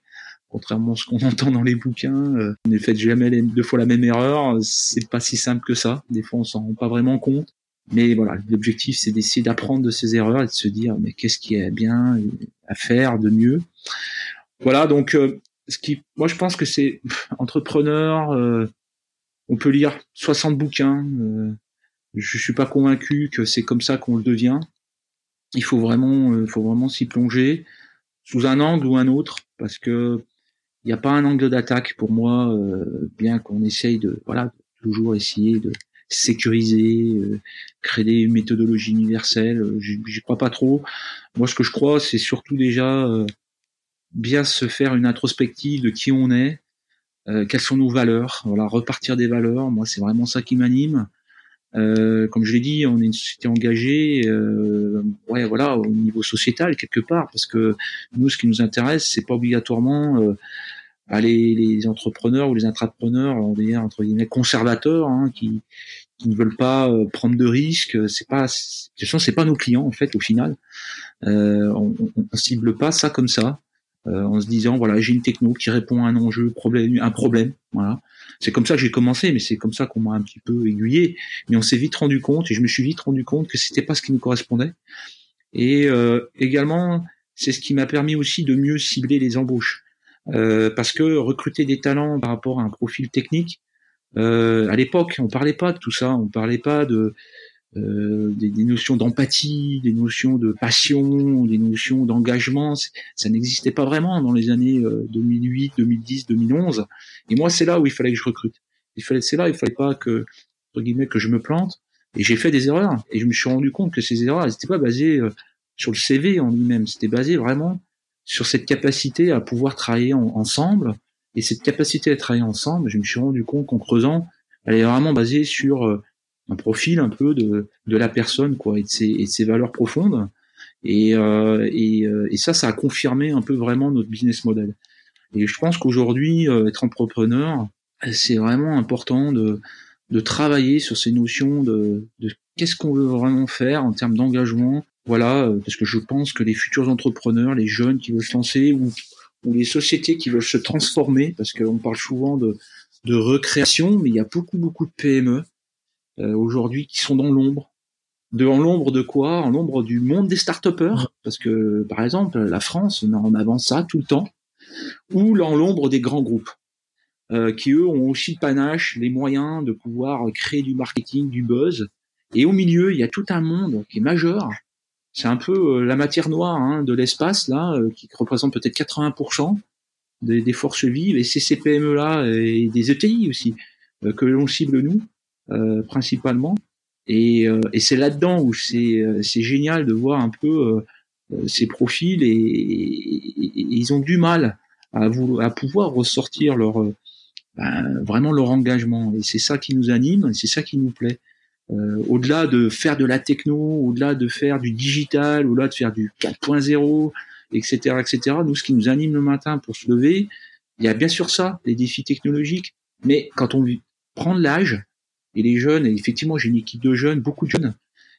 contrairement à ce qu'on entend dans les bouquins. Euh, ne faites jamais deux fois la même erreur. C'est pas si simple que ça. Des fois, on s'en rend pas vraiment compte. Mais voilà, l'objectif, c'est d'essayer d'apprendre de ces erreurs et de se dire, mais qu'est-ce qui est bien à faire de mieux. Voilà, donc, euh, ce qui, moi, je pense que c'est entrepreneur. Euh, on peut lire 60 bouquins, je suis pas convaincu que c'est comme ça qu'on le devient. Il faut vraiment, euh, faut vraiment s'y plonger sous un angle ou un autre, parce que il n'y a pas un angle d'attaque pour moi, euh, bien qu'on essaye de voilà toujours essayer de sécuriser, euh, créer une méthodologie universelle. Euh, J'y crois pas trop. Moi, ce que je crois, c'est surtout déjà euh, bien se faire une introspective de qui on est, euh, quelles sont nos valeurs. Voilà, repartir des valeurs. Moi, c'est vraiment ça qui m'anime. Euh, comme je l'ai dit, on est une société engagée, ouais, voilà, au niveau sociétal quelque part, parce que nous, ce qui nous intéresse, c'est pas obligatoirement euh, les, entrepreneurs ou les intrapreneurs, on va entre guillemets conservateurs, hein, qui, ne veulent pas euh, prendre de risques. C'est pas, de toute façon, c'est pas nos clients en fait au final. Euh, on, on, cible pas ça comme ça, euh, en se disant voilà, j'ai une techno qui répond à un enjeu, problème, un problème, voilà. C'est comme ça que j'ai commencé, mais c'est comme ça qu'on m'a un petit peu aiguillé. Mais on s'est vite rendu compte, et je me suis vite rendu compte que c'était pas ce qui nous correspondait. Et euh, également, c'est ce qui m'a permis aussi de mieux cibler les embauches. Euh, parce que recruter des talents par rapport à un profil technique, euh, à l'époque, on parlait pas de tout ça, on parlait pas de euh, des, notions d'empathie, des notions de passion, des notions d'engagement. Ça n'existait pas vraiment dans les années 2008, 2010, 2011. Et moi, c'est là où il fallait que je recrute. Il fallait, c'est là, il fallait pas que, entre guillemets, que je me plante. Et j'ai fait des erreurs. Et je me suis rendu compte que ces erreurs, elles n'étaient pas basées euh, sur le CV en lui-même. C'était basé vraiment sur cette capacité à pouvoir travailler en, ensemble. Et cette capacité à travailler ensemble, je me suis rendu compte qu'en creusant, elle est vraiment basée sur euh, un profil un peu de, de la personne, quoi, et de ses, et de ses valeurs profondes. Et, euh, et, euh, et, ça, ça a confirmé un peu vraiment notre business model. Et je pense qu'aujourd'hui, euh, être entrepreneur, c'est vraiment important de, de travailler sur ces notions de, de qu'est-ce qu'on veut vraiment faire en termes d'engagement. Voilà, euh, parce que je pense que les futurs entrepreneurs, les jeunes qui veulent se lancer ou, les sociétés qui veulent se transformer, parce qu'on parle souvent de, recréation, mais il y a beaucoup, beaucoup de PME euh, aujourd'hui qui sont dans l'ombre. En l'ombre de quoi? En l'ombre du monde des start parce que par exemple la France met en avant ça tout le temps, ou dans l'ombre des grands groupes. Euh, qui eux ont aussi le panache, les moyens de pouvoir créer du marketing, du buzz. Et au milieu, il y a tout un monde qui est majeur. C'est un peu euh, la matière noire hein, de l'espace là, euh, qui représente peut-être 80% des, des, forces vives. Et c'est ces PME là et des ETI aussi euh, que l'on cible nous principalement. Et, et c'est là-dedans où c'est génial de voir un peu ces profils et, et, et, ils ont du mal à, vous, à pouvoir ressortir leur ben, vraiment leur engagement. Et c'est ça qui nous anime, c'est ça qui nous plaît. Euh, au-delà de faire de la techno, au-delà de faire du digital, au-delà de faire du 4.0, etc., etc. Nous, ce qui nous anime le matin pour se lever, il y a bien sûr ça, les défis technologiques. Mais quand on prend de l'âge, et les jeunes, et effectivement, j'ai une équipe de jeunes, beaucoup de jeunes,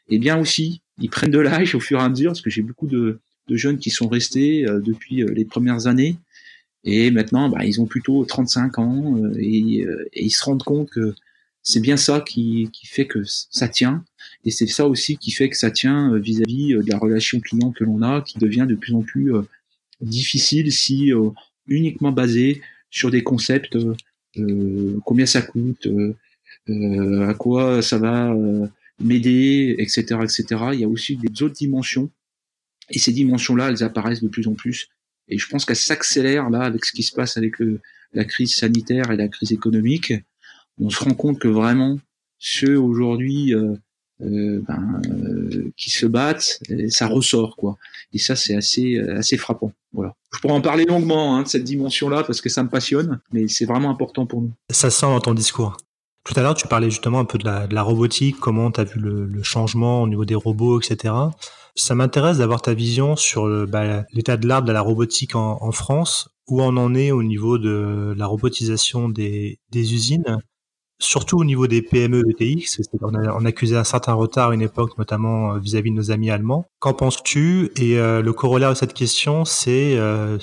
et bien aussi, ils prennent de l'âge au fur et à mesure, parce que j'ai beaucoup de, de, jeunes qui sont restés euh, depuis euh, les premières années, et maintenant, bah, ils ont plutôt 35 ans euh, et, euh, et, ils se rendent compte que c'est bien ça qui, qui, fait que ça tient. Et c'est ça aussi qui fait que ça tient euh, vis-à-vis de la relation client que l'on a, qui devient de plus en plus difficile si uniquement basé sur des concepts euh, combien ça coûte, euh, à quoi ça va m'aider, etc., etc. Il y a aussi des autres dimensions. Et ces dimensions-là, elles apparaissent de plus en plus et je pense qu'elle s'accélère là avec ce qui se passe avec le, la crise sanitaire et la crise économique. On se rend compte que vraiment ceux aujourd'hui euh, euh, ben, euh, qui se battent, ça ressort quoi. Et ça c'est assez assez frappant. Voilà. Je pourrais en parler longuement hein, de cette dimension-là parce que ça me passionne, mais c'est vraiment important pour nous. Ça sent dans ton discours. Tout à l'heure, tu parlais justement un peu de la, robotique, comment tu as vu le, changement au niveau des robots, etc. Ça m'intéresse d'avoir ta vision sur bah, l'état de l'arbre de la robotique en, France, où on en est au niveau de la robotisation des usines, surtout au niveau des PME ETI, on, a, on accusait un certain retard à une époque, notamment euh, vis-à-vis de nos amis allemands. Qu'en penses-tu? Et euh, le corollaire de cette question, c'est euh,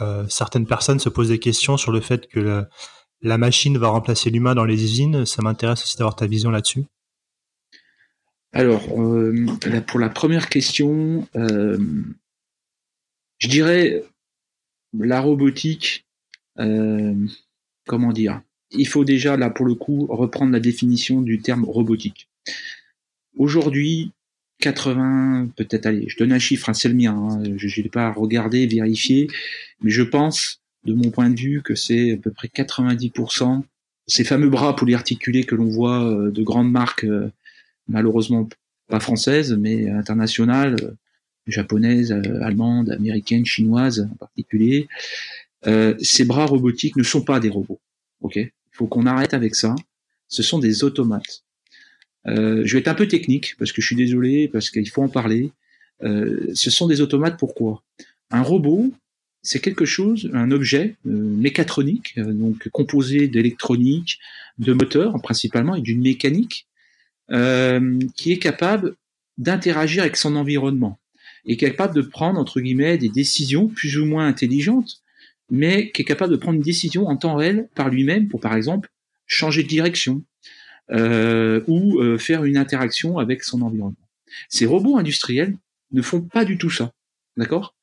euh, certaines personnes se posent des questions sur le fait que la machine va remplacer l'humain dans les usines. Ça m'intéresse aussi d'avoir ta vision là-dessus. Alors, pour la première question, je dirais la robotique, comment dire? Il faut déjà, là, pour le coup, reprendre la définition du terme robotique. Aujourd'hui, 80, peut-être, allez, je donne un chiffre, hein, c'est le mien, hein, je n'ai pas regardé, vérifié, mais je pense de mon point de vue, que c'est à peu près 90%. Ces fameux bras polyarticulés que l'on voit euh, de grandes marques, euh, malheureusement pas françaises, mais internationales, euh, japonaises, allemandes, américaines, chinoises en particulier, ces bras robotiques ne sont pas des robots. Faut qu'on arrête avec ça. Ce sont des automates. je vais être un peu technique parce que je suis désolé, parce qu'il faut en parler. ce sont des automates. Pourquoi Un robot, c'est quelque chose, un objet euh, mécatronique, euh, donc composé d'électronique, de moteurs principalement et d'une mécanique, euh, qui est capable d'interagir avec son environnement et capable de prendre entre guillemets des décisions plus ou moins intelligentes, mais qui est capable de prendre une décision en temps réel par lui-même pour par exemple changer de direction ou faire une interaction avec son environnement. Ces robots industriels ne font pas du tout ça, d'accord?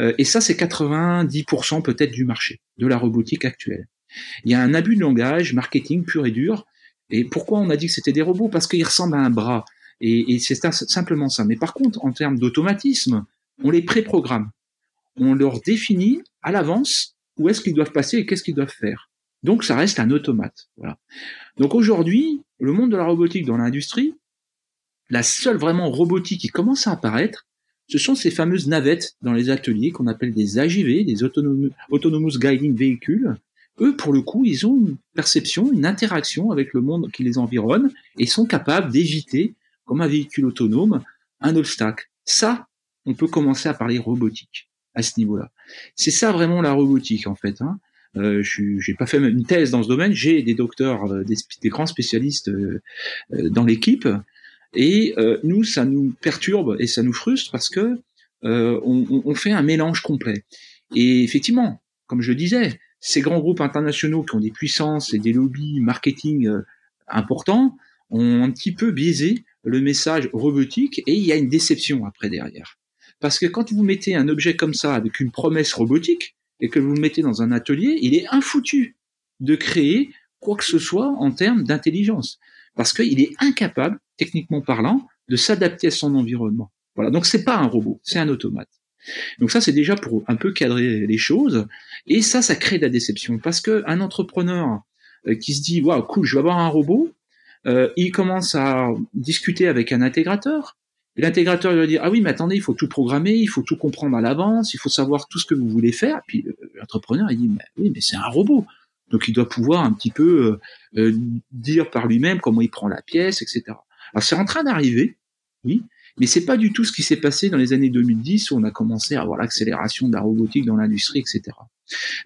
Euh, et ça, c'est 90% peut-être du marché, de la robotique actuelle. Il y a un abus de langage, marketing pur et dur. Et pourquoi on a dit que c'était des robots? Parce qu'ils ressemblent à un bras. Et, et c'est simplement ça. Mais par contre, en termes d'automatisme, on les préprogramme. On leur définit à l'avance où est-ce qu'ils doivent passer et qu'est-ce qu'ils doivent faire. Donc ça reste un automate. Voilà. Donc aujourd'hui, le monde de la robotique dans l'industrie, la seule vraiment robotique qui commence à apparaître, ce sont ces fameuses navettes dans les ateliers qu'on appelle des AGV, des Autonomous Guiding Vehicles. Eux, pour le coup, ils ont une perception, une interaction avec le monde qui les environne et sont capables d'éviter, comme un véhicule autonome, un obstacle. Ça, on peut commencer à parler robotique à ce niveau-là. C'est ça vraiment la robotique en fait. Hein. Euh, je n'ai pas fait une thèse dans ce domaine, j'ai des docteurs, euh, des, grands spécialistes euh, euh, dans l'équipe et euh, nous, ça nous perturbe et ça nous frustre parce que euh, on, on, fait un mélange complet. Et effectivement, comme je disais, ces grands groupes internationaux qui ont des puissances et des lobbies marketing importants ont un petit peu biaisé le message robotique et il y a une déception après derrière. Parce que quand vous mettez un objet comme ça avec une promesse robotique et que vous le mettez dans un atelier, il est infoutu de créer quoi que ce soit en termes d'intelligence. Parce qu'il est incapable techniquement parlant, de s'adapter à son environnement. Voilà. Donc c'est pas un robot, c'est un automate. Donc ça c'est déjà pour un peu cadrer les choses. Et ça, ça crée de la déception parce que un entrepreneur euh, qui se dit waouh cool, je vais avoir un robot, euh, il commence à discuter avec un intégrateur. L'intégrateur va dire ah oui mais attendez il faut tout programmer, il faut tout comprendre à l'avance, il faut savoir tout ce que vous voulez faire. Puis euh, l'entrepreneur il dit mais oui mais c'est un robot. Donc il doit pouvoir un petit peu euh, dire par lui-même comment il prend la pièce, etc. Alors c'est en train d'arriver, oui, mais c'est pas du tout ce qui s'est passé dans les années 2010 où on a commencé à avoir l'accélération de la robotique dans l'industrie, etc.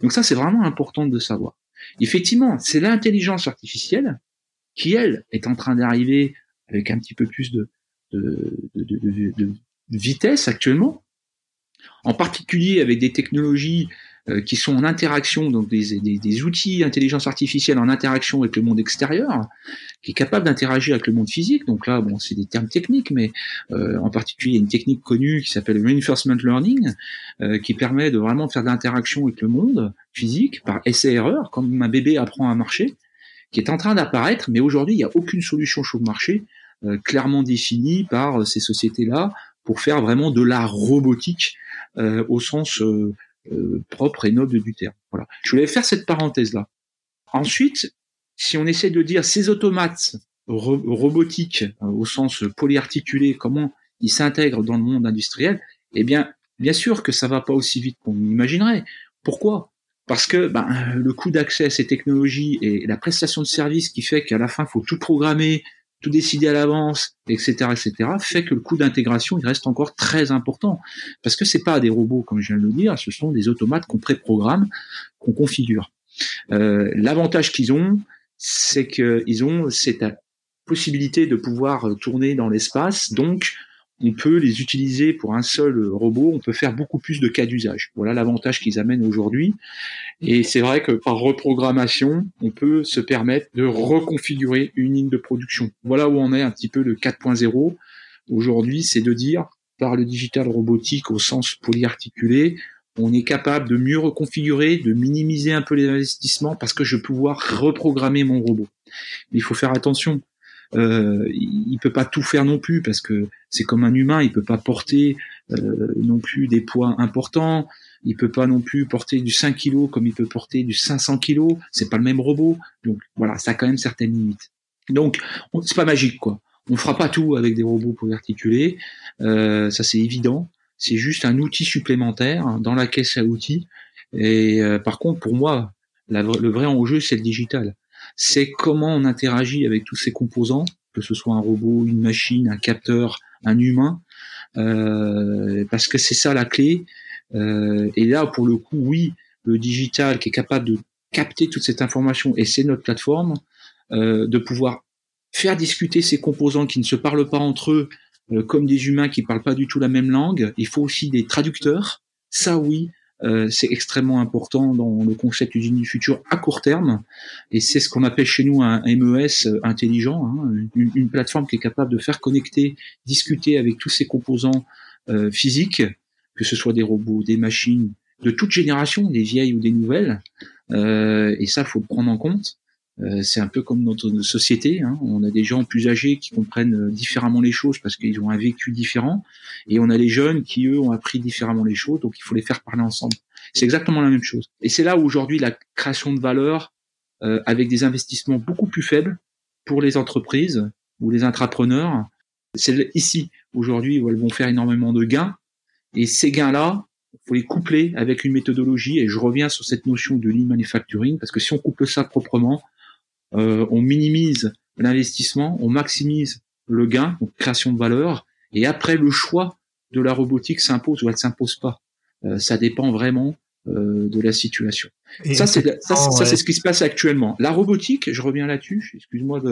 Donc ça, c'est vraiment important de savoir. Effectivement, c'est l'intelligence artificielle qui, elle, est en train d'arriver avec un petit peu plus de, de, de, de vitesse actuellement, en particulier avec des technologies euh, qui sont en interaction, donc des, des, des outils intelligence artificielle en interaction avec le monde extérieur, qui est capable d'interagir avec le monde physique. Donc là, bon, c'est des termes techniques, mais euh, en particulier, il y a une technique connue qui s'appelle reinforcement learning, euh, qui permet de vraiment faire de l'interaction avec le monde physique par essai-erreur, comme un bébé apprend à marcher, qui est en train d'apparaître, mais aujourd'hui, il n'y a aucune solution sur le marché clairement définie par ces sociétés-là pour faire vraiment de la robotique au sens euh, propre et noble du terme. Voilà. Je voulais faire cette parenthèse là. Ensuite, si on essaie de dire ces automates robotiques euh, au sens polyarticulé, comment ils s'intègrent dans le monde industriel, eh bien, bien sûr que ça va pas aussi vite qu'on imaginerait. Pourquoi? Parce que ben, le coût d'accès à ces technologies et la prestation de service qui fait qu'à la fin, faut tout programmer, tout décider à l'avance, etc., etc., fait que le coût d'intégration il reste encore très important parce que c'est pas des robots comme je viens de le dire, ce sont des automates qu'on préprogramme, qu'on configure. Euh, L'avantage qu'ils ont, c'est qu'ils ont cette possibilité de pouvoir tourner dans l'espace, donc on peut les utiliser pour un seul robot, on peut faire beaucoup plus de cas d'usage. Voilà l'avantage qu'ils amènent aujourd'hui. Et c'est vrai que par reprogrammation, on peut se permettre de reconfigurer une ligne de production. Voilà où on est un petit peu le 4.0. Aujourd'hui, c'est de dire, par le digital robotique au sens polyarticulé, on est capable de mieux reconfigurer, de minimiser un peu les investissements parce que je vais pouvoir reprogrammer mon robot. Mais il faut faire attention euh, il peut pas tout faire non plus parce que c'est comme un humain, il peut pas porter euh, non plus des poids importants. il peut pas non plus porter du 5 kg comme il peut porter du 500 kg. C'est pas le même robot. Donc voilà, ça a quand même certaines limites. Donc c'est pas magique quoi. On fera pas tout avec des robots pour articuler. Euh, ça c'est évident. C'est juste un outil supplémentaire dans la caisse à outils. Et euh, par contre, pour moi, le vrai enjeu, c'est le digital. C'est comment on interagit avec tous ces composants, que ce soit un robot, une machine, un capteur, un humain, euh, parce que c'est ça la clé. Euh, et là, pour le coup, oui, le digital qui est capable de capter toute cette information, et c'est notre plateforme, euh, de pouvoir faire discuter ces composants qui ne se parlent pas entre eux, euh, comme des humains qui parlent pas du tout la même langue. Il faut aussi des traducteurs. Ça, oui, c'est extrêmement important dans le concept d'usine du futur à court terme, et c'est ce qu'on appelle chez nous un MES intelligent, hein, une, plateforme qui est capable de faire connecter, discuter avec tous ces composants euh, physiques, que ce soit des robots, des machines, de toute génération, des vieilles ou des nouvelles, euh, et ça faut le prendre en compte. Euh, c'est un peu comme notre société. Hein. On a des gens plus âgés qui comprennent euh, différemment les choses parce qu'ils ont un vécu différent, et on a les jeunes qui eux ont appris différemment les choses. Donc il faut les faire parler ensemble. C'est exactement la même chose. Et c'est là où aujourd'hui la création de valeur, euh, avec des investissements beaucoup plus faibles pour les entreprises ou les intrapreneurs, c'est ici aujourd'hui où elles vont faire énormément de gains. Et ces gains-là, faut les coupler avec une méthodologie. Et je reviens sur cette notion de lean manufacturing parce que si on couple ça proprement, euh, on minimise l'investissement, on maximise le gain, donc création de valeur, et après le choix de la robotique s'impose ou elle s'impose pas. Euh, ça dépend vraiment euh, de la situation. ça c'est ça, c'est ce qui se passe actuellement. La robotique, je reviens là-dessus, excuse-moi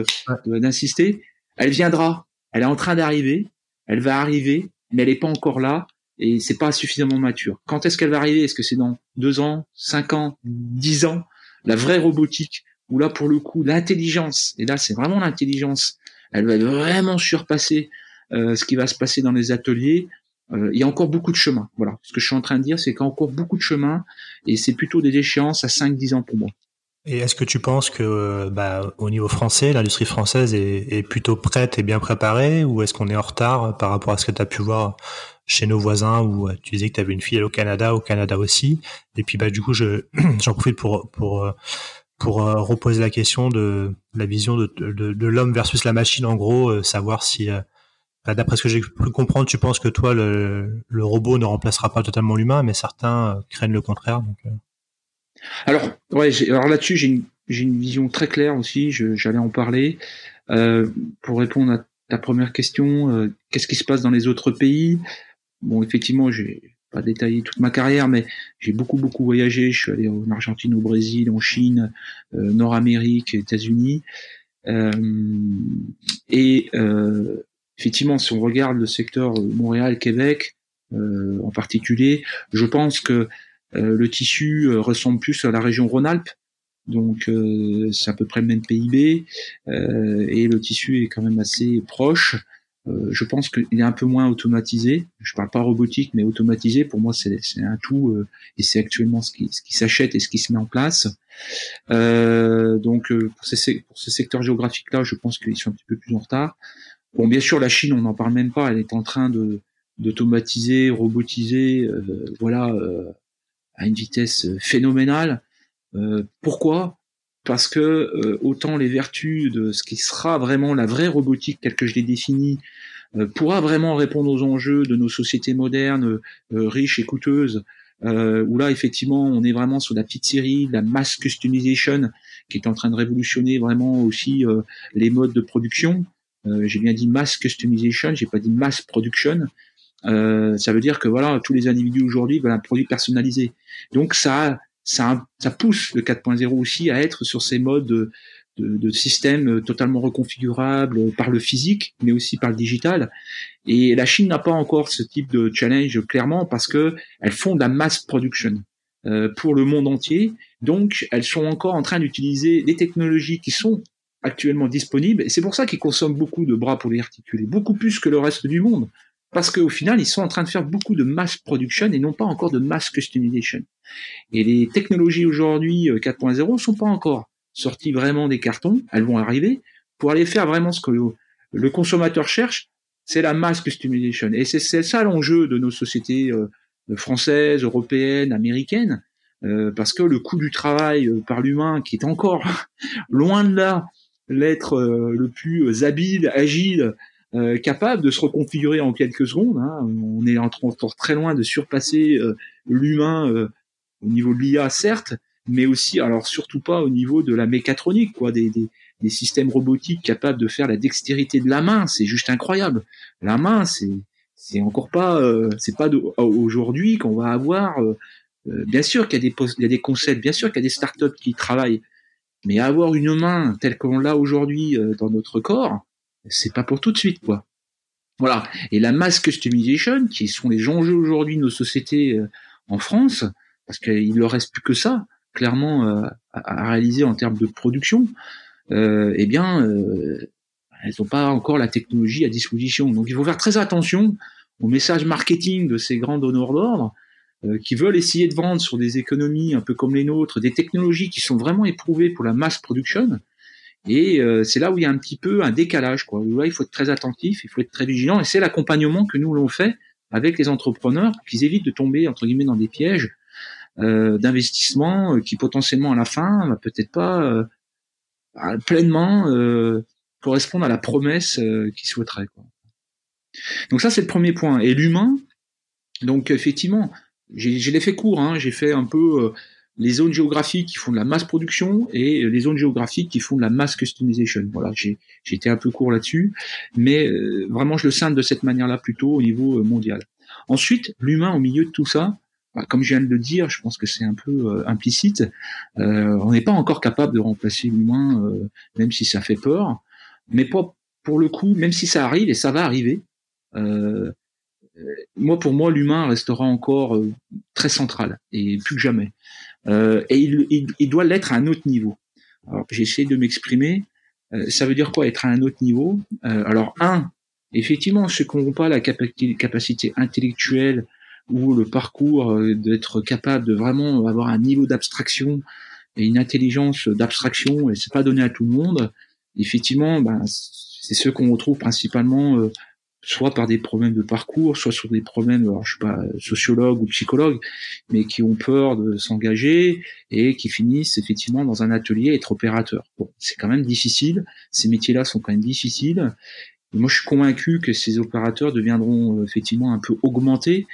d'insister, elle viendra, elle est en train d'arriver, elle va arriver, mais elle n'est pas encore là et c'est pas suffisamment mature. Quand est-ce qu'elle va arriver? Est-ce que c'est dans deux ans, cinq ans, dix ans? La vraie robotique où là pour le coup l'intelligence, et là c'est vraiment l'intelligence, elle va vraiment surpasser euh, ce qui va se passer dans les ateliers. Euh, il y a encore beaucoup de chemin. Voilà. Ce que je suis en train de dire, c'est qu'il y a encore beaucoup de chemin et c'est plutôt des échéances à 5-10 ans pour moi. Et est-ce que tu penses que, bah, au niveau français, l'industrie française est, est, plutôt prête et bien préparée, ou est-ce qu'on est en retard par rapport à ce que tu as pu voir chez nos voisins, où tu disais que tu avais une fille au Canada, au Canada aussi, et puis bah du coup, je j'en profite pour pour euh, pour euh, reposer la question de la vision de, de, de l'homme versus la machine, en gros, euh, savoir si, euh, bah, d'après ce que j'ai pu comprendre, tu penses que toi, le, le robot ne remplacera pas totalement l'humain, mais certains craignent le contraire. Alors, ouais, alors là-dessus, j'ai une, une vision très claire aussi. j'allais en parler pour répondre à ta première question. qu'est-ce qui se passe dans les autres pays? Bon, effectivement, j'ai pas détailler toute ma carrière, mais j'ai beaucoup beaucoup voyagé. Je suis allé en Argentine, au Brésil, en Chine, euh, Nord-Amérique, États-Unis. Euh, et euh, effectivement, si on regarde le secteur Montréal-Québec en particulier, je pense que le tissu ressemble plus à la région Rhône-Alpes. Donc c'est à peu près le même PIB et le tissu est quand même assez proche. Euh, je pense qu'il est un peu moins automatisé. Je parle pas robotique, mais automatisé. Pour moi, c'est un tout, euh, et c'est actuellement ce qui, ce qui s'achète et ce qui se met en place. Euh, donc, pour ces, pour ces secteurs géographiques-là, je pense qu'ils sont un petit peu plus en retard. Bon, bien sûr, la Chine, on n'en parle même pas. Elle est en train de d'automatiser, robotiser, voilà, à une vitesse phénoménale. pourquoi? Parce que euh, autant les vertus de ce qui sera vraiment la vraie robotique telle que je l'ai définie euh, pourra vraiment répondre aux enjeux de nos sociétés modernes, euh, riches et coûteuses, où là effectivement on est vraiment sur la petite série, la mass customization qui est en train de révolutionner vraiment aussi les modes de production. j'ai bien dit mass customization, j'ai pas dit mass production. ça veut dire que voilà, tous les individus aujourd'hui veulent un produit personnalisé. Donc ça ça, ça pousse le 4.0 aussi à être sur ces modes de, de, systèmes totalement reconfigurables par le physique, mais aussi par le digital. Et la Chine n'a pas encore ce type de challenge clairement parce que elles font de la mass production euh, pour le monde entier. Donc, elles sont encore en train d'utiliser des technologies qui sont actuellement disponibles. Et c'est pour ça qu'ils consomment beaucoup de bras pour les articuler, beaucoup plus que le reste du monde parce qu'au final, ils sont en train de faire beaucoup de mass production et non pas encore de mass customization. Et les technologies aujourd'hui 4.0 euh, sont pas encore sorties vraiment des cartons, elles vont arriver pour aller faire vraiment ce que le, consommateur cherche, c'est la mass customization. Et c'est ça l'enjeu de nos sociétés euh, françaises, européennes, américaines, parce que le coût du travail par l'humain, qui est encore loin de là l'être le plus habile, agile, capable de se reconfigurer en quelques secondes. Hein. On est encore très loin de surpasser l'humain au niveau de l'IA, certes, mais aussi, alors surtout pas au niveau de la mécatronique, quoi, des, des, des systèmes robotiques capables de faire la dextérité de la main, c'est juste incroyable. La main, c'est c'est encore pas, euh, c'est pas aujourd'hui qu'on va avoir. Euh, euh, bien sûr qu'il y a des il y a des concepts, bien sûr qu'il y a des startups qui travaillent, mais avoir une main telle qu'on l'a aujourd'hui dans notre corps, c'est pas pour tout de suite, quoi. Voilà. Et la mass customization, qui sont les enjeux aujourd'hui de nos sociétés en France, parce qu'il ne reste plus que ça clairement euh, à, réaliser en termes de production, euh, eh bien, euh, elles n'ont pas encore la technologie à disposition. Donc il faut faire très attention au message marketing de ces grands donneurs d'ordre qui veulent essayer de vendre sur des économies un peu comme les nôtres, des technologies qui sont vraiment éprouvées pour la mass production. Et c'est là où il y a un petit peu un décalage. Quoi. Là, il faut être très attentif, il faut être très vigilant. Et c'est l'accompagnement que nous l'on fait avec les entrepreneurs, qu'ils évitent de tomber entre guillemets dans des pièges euh, d'investissement euh, qui potentiellement à la fin va peut-être pas euh, pleinement correspondre à la promesse qu'ils souhaiteraient. Quoi. Donc ça c'est le premier point. Et l'humain, donc effectivement, j'ai l'ai fait court, hein, j'ai fait un peu les zones géographiques qui font de la masse production et les zones géographiques qui font de la mass customization. Voilà, j'ai été un peu court là-dessus, mais vraiment je le scinde de cette manière-là plutôt au niveau mondial. Ensuite, l'humain au milieu de tout ça, bah, comme je viens de le dire, je pense que c'est un peu euh, implicite. Euh, on n'est pas encore capable de remplacer l'humain, euh, même si ça fait peur. Mais pour, pour le coup, même si ça arrive et ça va arriver, moi pour moi l'humain restera encore très central et plus que jamais. Et il, il, doit l'être à un autre niveau. Alors j'essaie de m'exprimer. ça veut dire quoi être à un autre niveau? Alors un, effectivement, ceux qui n'ont pas la capacité intellectuelle ou le parcours euh, d'être capable de vraiment avoir un niveau d'abstraction et une intelligence d'abstraction, et c'est pas donné à tout le monde. Effectivement, ben, c'est ceux qu'on retrouve principalement euh, soit par des problèmes de parcours, soit sur des problèmes, alors je suis pas sociologue ou psychologue, mais qui ont peur de s'engager et qui finissent effectivement dans un atelier être opérateur. Bon, c'est quand même difficile. Ces métiers-là sont quand même difficiles. moi, je suis convaincu que ces opérateurs deviendront euh, effectivement un peu augmentés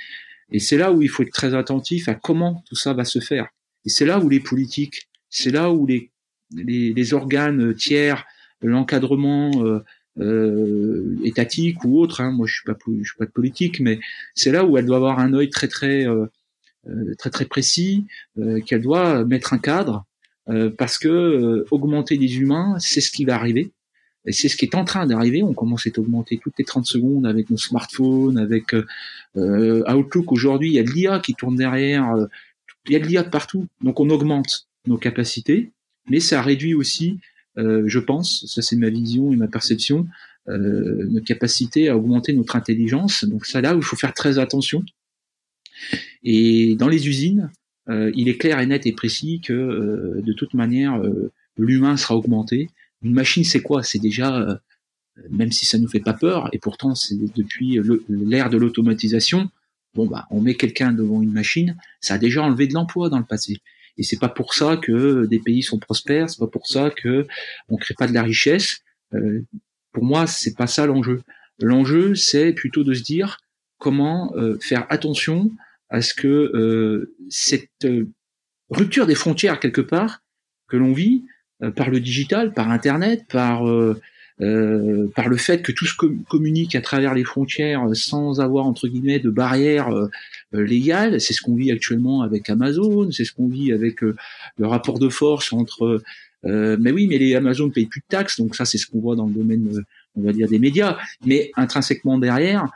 et c'est là où il faut être très attentif à comment tout ça va se faire. Et c'est là où les politiques, c'est là où les, les, organes tiers, l'encadrement euh, euh, étatique ou autre, hein, moi je suis pas je suis pas de politique, mais c'est là où elle doit avoir un œil très très euh, euh très très précis, euh, qu'elle doit mettre un cadre, parce que augmenter les humains, c'est ce qui va arriver. Et c'est ce qui est en train d'arriver. On commence à augmenter toutes les 30 secondes avec nos smartphones, avec euh, Outlook. Aujourd'hui, il y a de l'IA qui tourne derrière. Euh, il y a de l'IA partout. Donc on augmente nos capacités, mais ça réduit aussi, euh, je pense, ça c'est ma vision et ma perception, euh, notre capacité à augmenter notre intelligence. Donc c'est là où il faut faire très attention. Et dans les usines, euh, il est clair et net et précis que euh, de toute manière, l'humain sera augmenté une machine, c'est quoi? C'est déjà, euh, même si ça nous fait pas peur, et pourtant c'est depuis l'ère de l'automatisation, bon bah on met quelqu'un devant une machine, ça a déjà enlevé de l'emploi dans le passé. Et c'est pas pour ça que des pays sont prospères, c'est pas pour ça que on crée pas de la richesse. Euh, pour moi, c'est pas ça l'enjeu. L'enjeu, c'est plutôt de se dire comment euh, faire attention à ce que cette rupture des frontières quelque part que l'on vit, euh, par le digital, par Internet, par euh, euh, par le fait que tout se communique à travers les frontières sans avoir entre guillemets de barrières légales. C'est ce qu'on vit actuellement avec Amazon, c'est ce qu'on vit avec le rapport de force entre. mais oui, mais les Amazon payent plus de taxes, donc ça c'est ce qu'on voit dans le domaine, on va dire des médias. Mais intrinsèquement derrière,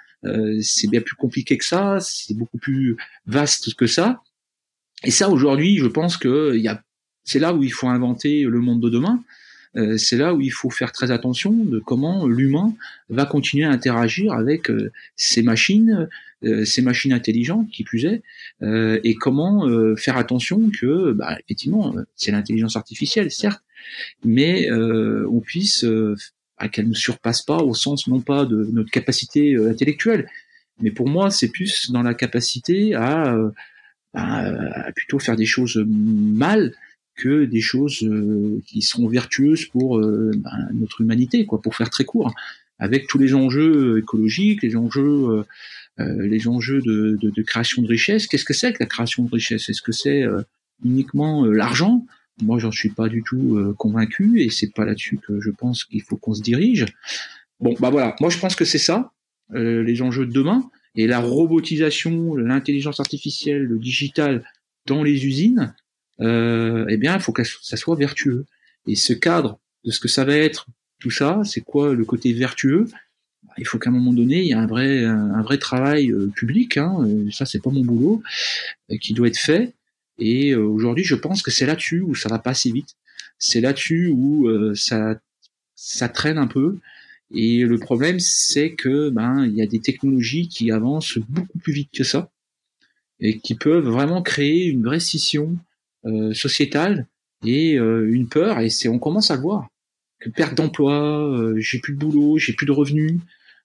c'est bien plus compliqué que ça, c'est beaucoup plus vaste que ça. Et ça aujourd'hui, je pense qu'il y a c'est là où il faut inventer le monde de demain. Euh, c'est là où il faut faire très attention de comment l'humain va continuer à interagir avec euh, ces machines, euh, ces machines intelligentes qui plus est, et comment faire attention que, bah, effectivement, c'est l'intelligence artificielle, certes, mais on puisse, bah, qu'elle ne surpasse pas au sens non pas de notre capacité intellectuelle, Mais pour moi, c'est plus dans la capacité à, à, plutôt faire des choses mal que des choses qui seront vertueuses pour ben, notre humanité, quoi, pour faire très court, avec tous les enjeux écologiques, les enjeux euh, les enjeux de, de, création de richesse. Qu'est-ce que c'est que la création de richesse Est-ce que c'est euh, uniquement euh, l'argent? Moi, j'en suis pas du tout convaincu, et c'est pas là-dessus que je pense qu'il faut qu'on se dirige. Bon, bah voilà. Moi, je pense que c'est ça les enjeux de demain et la robotisation, l'intelligence artificielle, le digital dans les usines. Euh, eh bien, il faut que ça soit vertueux. Et ce cadre de ce que ça va être, tout ça, c'est quoi le côté vertueux? Il faut qu'à un moment donné, il y ait un vrai, un vrai travail euh, public. Hein, euh, ça, c'est pas mon boulot, euh, qui doit être fait. Et aujourd'hui, je pense que c'est là-dessus où ça va pas assez vite. C'est là-dessus où ça, ça traîne un peu. Et le problème, c'est que ben il y a des technologies qui avancent beaucoup plus vite que ça et qui peuvent vraiment créer une vraie scission sociétale et une peur. Et c'est on commence à le voir que perte d'emploi, j'ai plus de boulot, j'ai plus de revenus,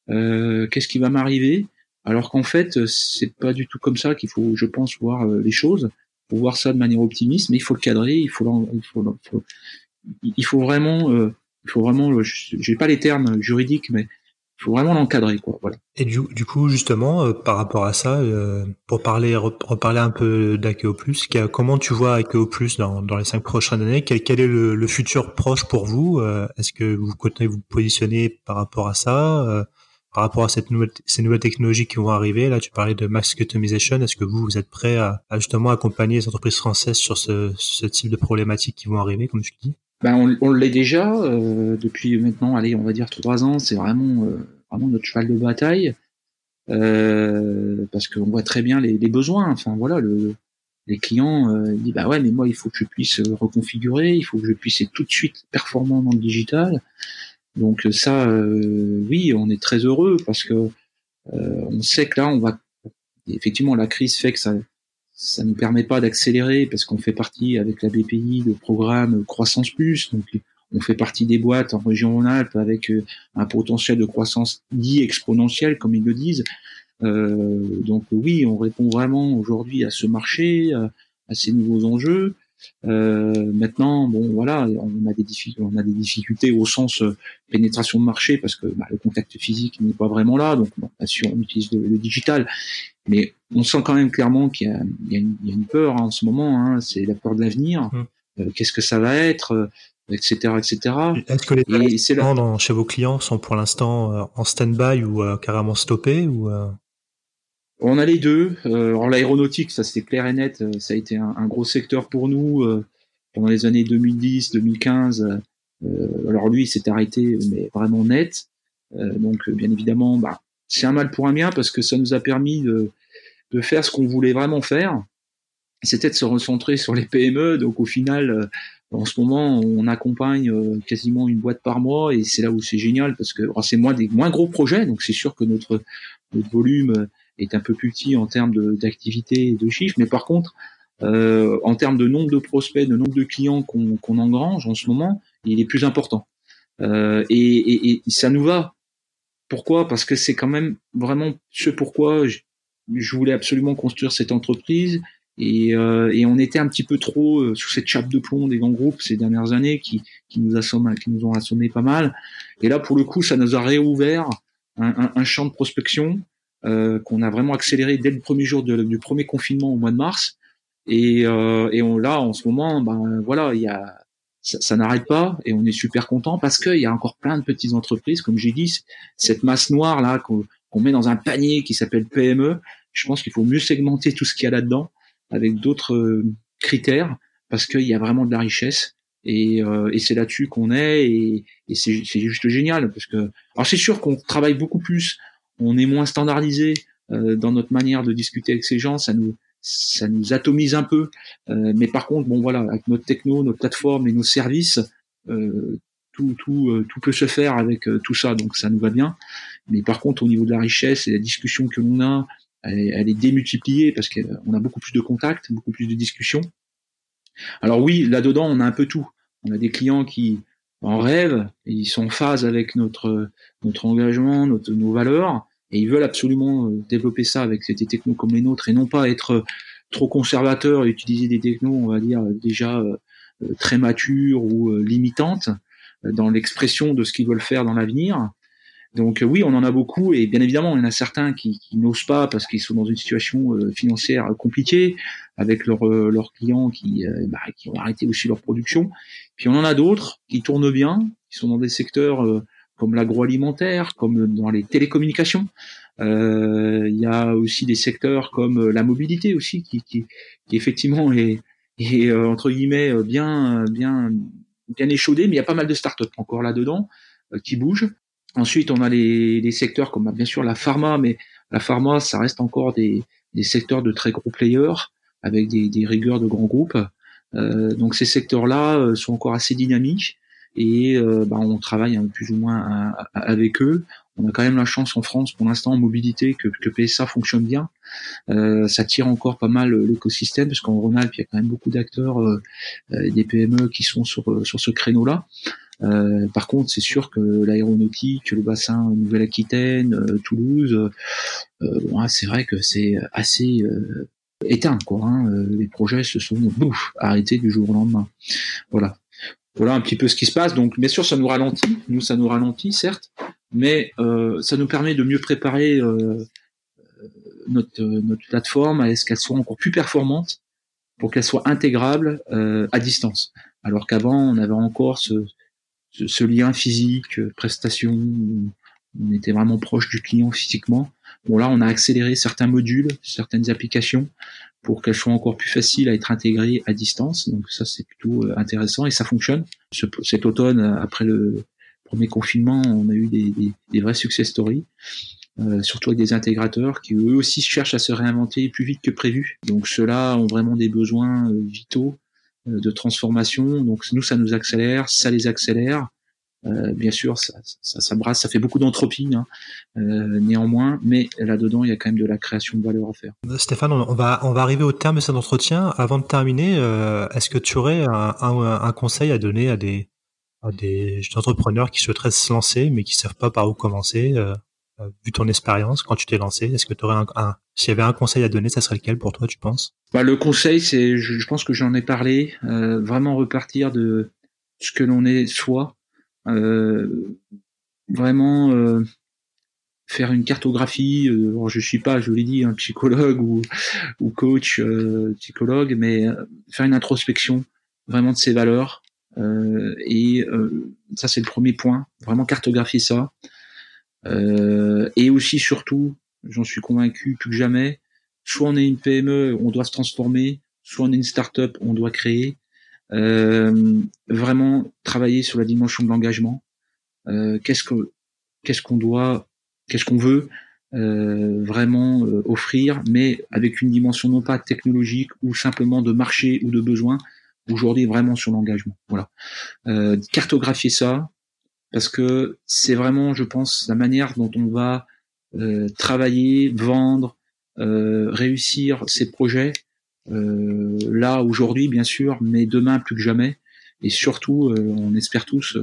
euh, qu'est-ce qui va m'arriver? Alors qu'en fait, c'est pas du tout comme ça qu'il faut, je pense, voir euh, les choses. Il faut voir ça de manière optimiste, mais il faut le cadrer, il faut, il faut, il faut, vraiment, euh, il faut vraiment, j'ai pas les termes juridiques, mais il faut vraiment l'encadrer, quoi. Voilà. Et du, du coup, justement, par rapport à ça, pour parler, reparler un peu d'Akeo Plus, comment tu vois Akeo Plus dans, dans les cinq prochaines années? Quel, est le, le, futur proche pour vous? Est-ce que vous comptez vous positionner par rapport à ça par rapport à cette nouvelle, ces nouvelles technologies qui vont arriver, là, tu parlais de mass customization. Est-ce que vous, vous êtes prêt à, justement accompagner les entreprises françaises sur ce, ce, type de problématiques qui vont arriver, comme tu dis? Ben, on, on l'est déjà euh, depuis maintenant, allez, on va dire trois ans. C'est vraiment, euh, vraiment notre cheval de bataille euh, parce qu'on voit très bien les, besoins. Enfin voilà, le, les clients euh, disent bah ouais, mais moi il faut que je puisse reconfigurer, il faut que je puisse être tout de suite performant dans le digital. Donc ça, euh, oui, on est très heureux parce que euh, on sait que là, on va effectivement la crise fait que ça ça nous permet pas d'accélérer parce qu'on fait partie avec la BPI de programme croissance plus. Donc on fait partie des boîtes en région Rhône-Alpes avec euh, un potentiel de croissance dit exponentiel comme ils le disent. Euh, donc oui on répond vraiment aujourd'hui à ce marché à ces nouveaux enjeux euh, maintenant, bon, voilà, on a des difficultés, on a des difficultés au sens euh, pénétration de marché parce que bah, le contact physique n'est pas vraiment là. Donc, bon, bien sûr, on utilise le, digital, mais on sent quand même clairement qu'il y, y, y, a une peur hein, en ce moment. Hein, c'est la peur de l'avenir. Mmh. Euh, qu'est-ce que ça va être etc etc est-ce que les investissements chez vos clients sont pour l'instant en stand-by ou carrément stoppés ou on a les deux. Euh, alors l'aéronautique, ça c'était clair et net, euh, ça a été un, gros secteur pour nous euh, pendant les années 2010, 2015. alors lui, il arrêté, mais vraiment net. donc bien évidemment, bah, c'est un mal pour un bien parce que ça nous a permis de, de faire ce qu'on voulait vraiment faire. C'était de se recentrer sur les PME. Donc au final, en ce moment, on accompagne quasiment une boîte par mois et c'est là où c'est génial parce que c'est moins des moins gros projets. Donc c'est sûr que notre volume est un peu plus petit en termes d'activité et de chiffres, mais par contre, euh, en termes de nombre de prospects, de nombre de clients qu'on engrange en ce moment, il est plus important. Euh, et, et, et, ça nous va. Pourquoi? Parce que c'est quand même vraiment ce pourquoi je, je, voulais absolument construire cette entreprise. Et, euh, et, on était un petit peu trop euh, sous cette chape de plomb des grands groupes ces dernières années qui, qui nous assomment, qui nous ont assommé pas mal. Et là, pour le coup, ça nous a réouvert un, un, champ de prospection qu'on a vraiment accéléré dès le premier jour du premier confinement au mois de mars. Et, euh, et on, là, en ce moment, ben voilà, il y a ça, n'arrête pas et on est super content parce qu'il y a encore plein de petites entreprises, comme j'ai dit, cette masse noire là qu'on met dans un panier qui s'appelle PME. Je pense qu'il faut mieux segmenter tout ce qu'il y a là-dedans avec d'autres euh, critères parce qu'il y a vraiment de la richesse et, euh, et c'est là-dessus qu'on est et, et c'est juste génial parce que alors c'est sûr qu'on travaille beaucoup plus on est moins standardisé euh, dans notre manière de discuter avec ces gens, ça nous ça nous atomise un peu. Euh, mais par contre, bon voilà, avec notre techno, notre plateforme et nos services, euh, tout, tout, tout peut se faire avec tout ça, donc ça nous va bien. Mais par contre, au niveau de la richesse et la discussion que l'on a, elle, est démultipliée parce qu'on a beaucoup plus de contacts, beaucoup plus de discussions. Alors oui, là-dedans, on a un peu tout. On a des clients qui, en rêve, ils sont en phase avec notre engagement, nos valeurs, et ils veulent absolument développer ça avec des technos comme les nôtres et non pas être trop conservateurs et utiliser des technos, on va dire déjà très matures ou limitantes dans l'expression de ce qu'ils veulent faire dans l'avenir. Donc oui, on en a beaucoup et bien évidemment, il y en a certains qui, n'osent pas parce qu'ils sont dans une situation financière compliquée avec leurs leurs clients qui, bah, qui ont arrêté aussi leur production. Puis on en a d'autres qui tournent bien, qui sont dans des secteurs euh, comme l'agroalimentaire, comme dans les télécommunications. Euh, il y a aussi des secteurs comme euh, la mobilité aussi, qui, effectivement est, est entre guillemets bien bien bien échaudé, mais il y a pas mal de startups encore là-dedans qui bougent. Ensuite, on a les, secteurs comme bien sûr la pharma, mais la pharma, ça reste encore des, secteurs de très gros players avec des, des rigueurs de grands groupes. Euh, donc ces secteurs-là euh, sont encore assez dynamiques et euh, bah, on travaille hein, plus ou moins avec eux. On a quand même la chance en France pour l'instant en mobilité que, PSA fonctionne bien. Ça tire encore pas mal l'écosystème parce qu'en Rhône-Alpes il y a quand même beaucoup d'acteurs, des PME qui sont sur ce créneau-là. Euh, par contre, c'est sûr que l'aéronautique, le bassin Nouvelle-Aquitaine, Toulouse, c'est vrai que c'est assez éteint quoi. Hein. Euh, les projets se sont bouf, arrêtés du jour au lendemain. Voilà. Voilà un petit peu ce qui se passe. Donc bien sûr ça nous ralentit, nous ça nous ralentit certes, mais euh, ça nous permet de mieux préparer euh, notre, notre plateforme à ce qu'elle soit encore plus performante pour qu'elle soit intégrable à distance. Alors qu'avant on avait encore ce, ce, lien physique, prestation, on était vraiment proche du client physiquement. Bon là, on a accéléré certains modules, certaines applications pour qu'elles soient encore plus faciles à être intégrées à distance. Donc ça, c'est plutôt euh, intéressant et ça fonctionne. cet automne, après le premier confinement, on a eu des, des, vrais success stories. Euh, surtout avec des intégrateurs qui eux aussi cherchent à se réinventer plus vite que prévu. Donc ceux-là ont vraiment des besoins euh, vitaux de transformation. Donc nous, ça nous accélère, ça les accélère. Euh, bien sûr, ça, ça, ça, brasse, ça fait beaucoup d'entropie, hein, euh, néanmoins, mais là-dedans, il y a quand même de la création de valeur à faire. Stéphane, on va, on va arriver au terme de cet entretien. Avant de terminer, euh, est-ce que tu aurais un, un, conseil à donner à des, à des entrepreneurs qui souhaiteraient se lancer, mais qui savent pas par où commencer euh, Vu ton expérience, quand tu t'es lancé, est-ce que tu aurais un, s'il y avait un conseil à donner, ça serait lequel pour toi, tu penses? Bah, Le conseil, c'est, je, je pense que j'en ai parlé, vraiment repartir de ce que l'on est soi, euh, vraiment euh, faire une cartographie. Euh, je suis pas, je l'ai dit, un psychologue ou, ou coach psychologue, mais faire une introspection vraiment de ses valeurs. et ça, c'est le premier point. Vraiment cartographier ça. Et aussi, surtout, j'en suis convaincu plus que jamais, soit on est une PME, on doit se transformer, soit on est une start-up, on doit créer. Euh, vraiment travailler sur la dimension de l'engagement. Euh, qu'est-ce que qu'est-ce qu'on doit, qu'est-ce qu'on veut euh, vraiment offrir, mais avec une dimension non pas technologique ou simplement de marché ou de besoin. Aujourd'hui, vraiment sur l'engagement. Voilà. cartographier ça, parce que c'est vraiment, je pense, la manière dont on va travailler, vendre, réussir ces projets euh, là aujourd'hui bien sûr, mais demain plus que jamais. Et surtout, euh, on espère tous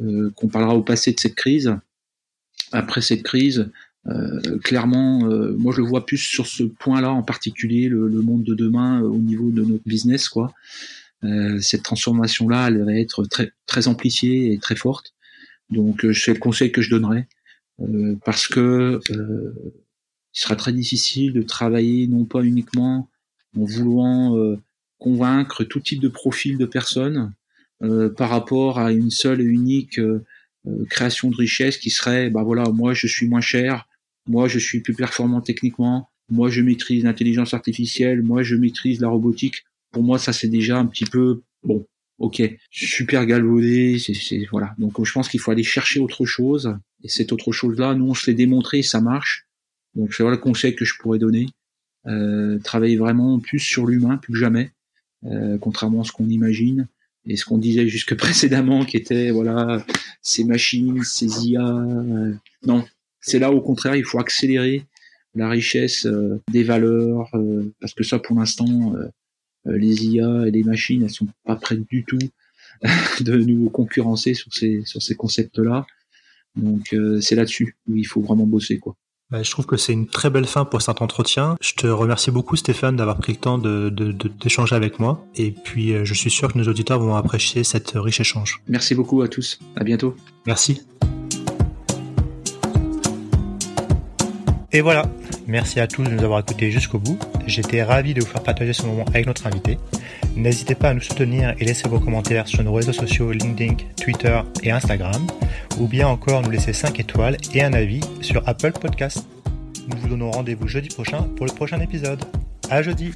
euh, qu'on parlera au passé de cette crise. Après cette crise, clairement, moi je le vois plus sur ce point-là en particulier, le, monde de demain au niveau de notre business, quoi. cette transformation-là, elle va être très très amplifiée et très forte. Donc c'est le conseil que je donnerais parce que il sera très difficile de travailler non pas uniquement en voulant euh, convaincre tout type de profil de personnes euh, par rapport à une seule et unique euh, création de richesse qui serait, bah voilà, moi je suis moins cher, moi je suis plus performant techniquement, moi je maîtrise l'intelligence artificielle, moi je maîtrise la robotique. Pour moi, ça c'est déjà un petit peu bon. Ok, super galvaudé, c'est voilà. Donc je pense qu'il faut aller chercher autre chose. Et cette autre chose-là, nous on se l'est démontré, ça marche. Donc c'est voilà le conseil que je pourrais donner. Euh, travailler vraiment plus sur l'humain, plus que jamais, euh, contrairement à ce qu'on imagine et ce qu'on disait jusque précédemment, qui était voilà ces machines, ces IA. Euh, non, c'est là au contraire, il faut accélérer la richesse des valeurs, parce que ça, pour l'instant, les IA et les machines, elles sont pas prêtes du tout de nous concurrencer sur ces sur ces concepts-là. Donc c'est là-dessus où il faut vraiment bosser quoi. Bah, je trouve que c'est une très belle fin pour cet entretien. Je te remercie beaucoup Stéphane d'avoir pris le temps de, d'échanger avec moi. Et puis euh, je suis sûr que nos auditeurs vont apprécier cette riche échange. Merci beaucoup à tous. À bientôt. Merci. Et voilà, merci à tous de nous avoir écoutés jusqu'au bout. J'étais ravi de vous faire partager ce moment avec notre invité. N'hésitez pas à nous soutenir et laisser vos commentaires sur nos réseaux sociaux LinkedIn, Twitter et Instagram, ou bien encore nous laisser 5 étoiles et un avis sur Apple Podcast. Nous vous donnons rendez-vous jeudi prochain pour le prochain épisode. À jeudi!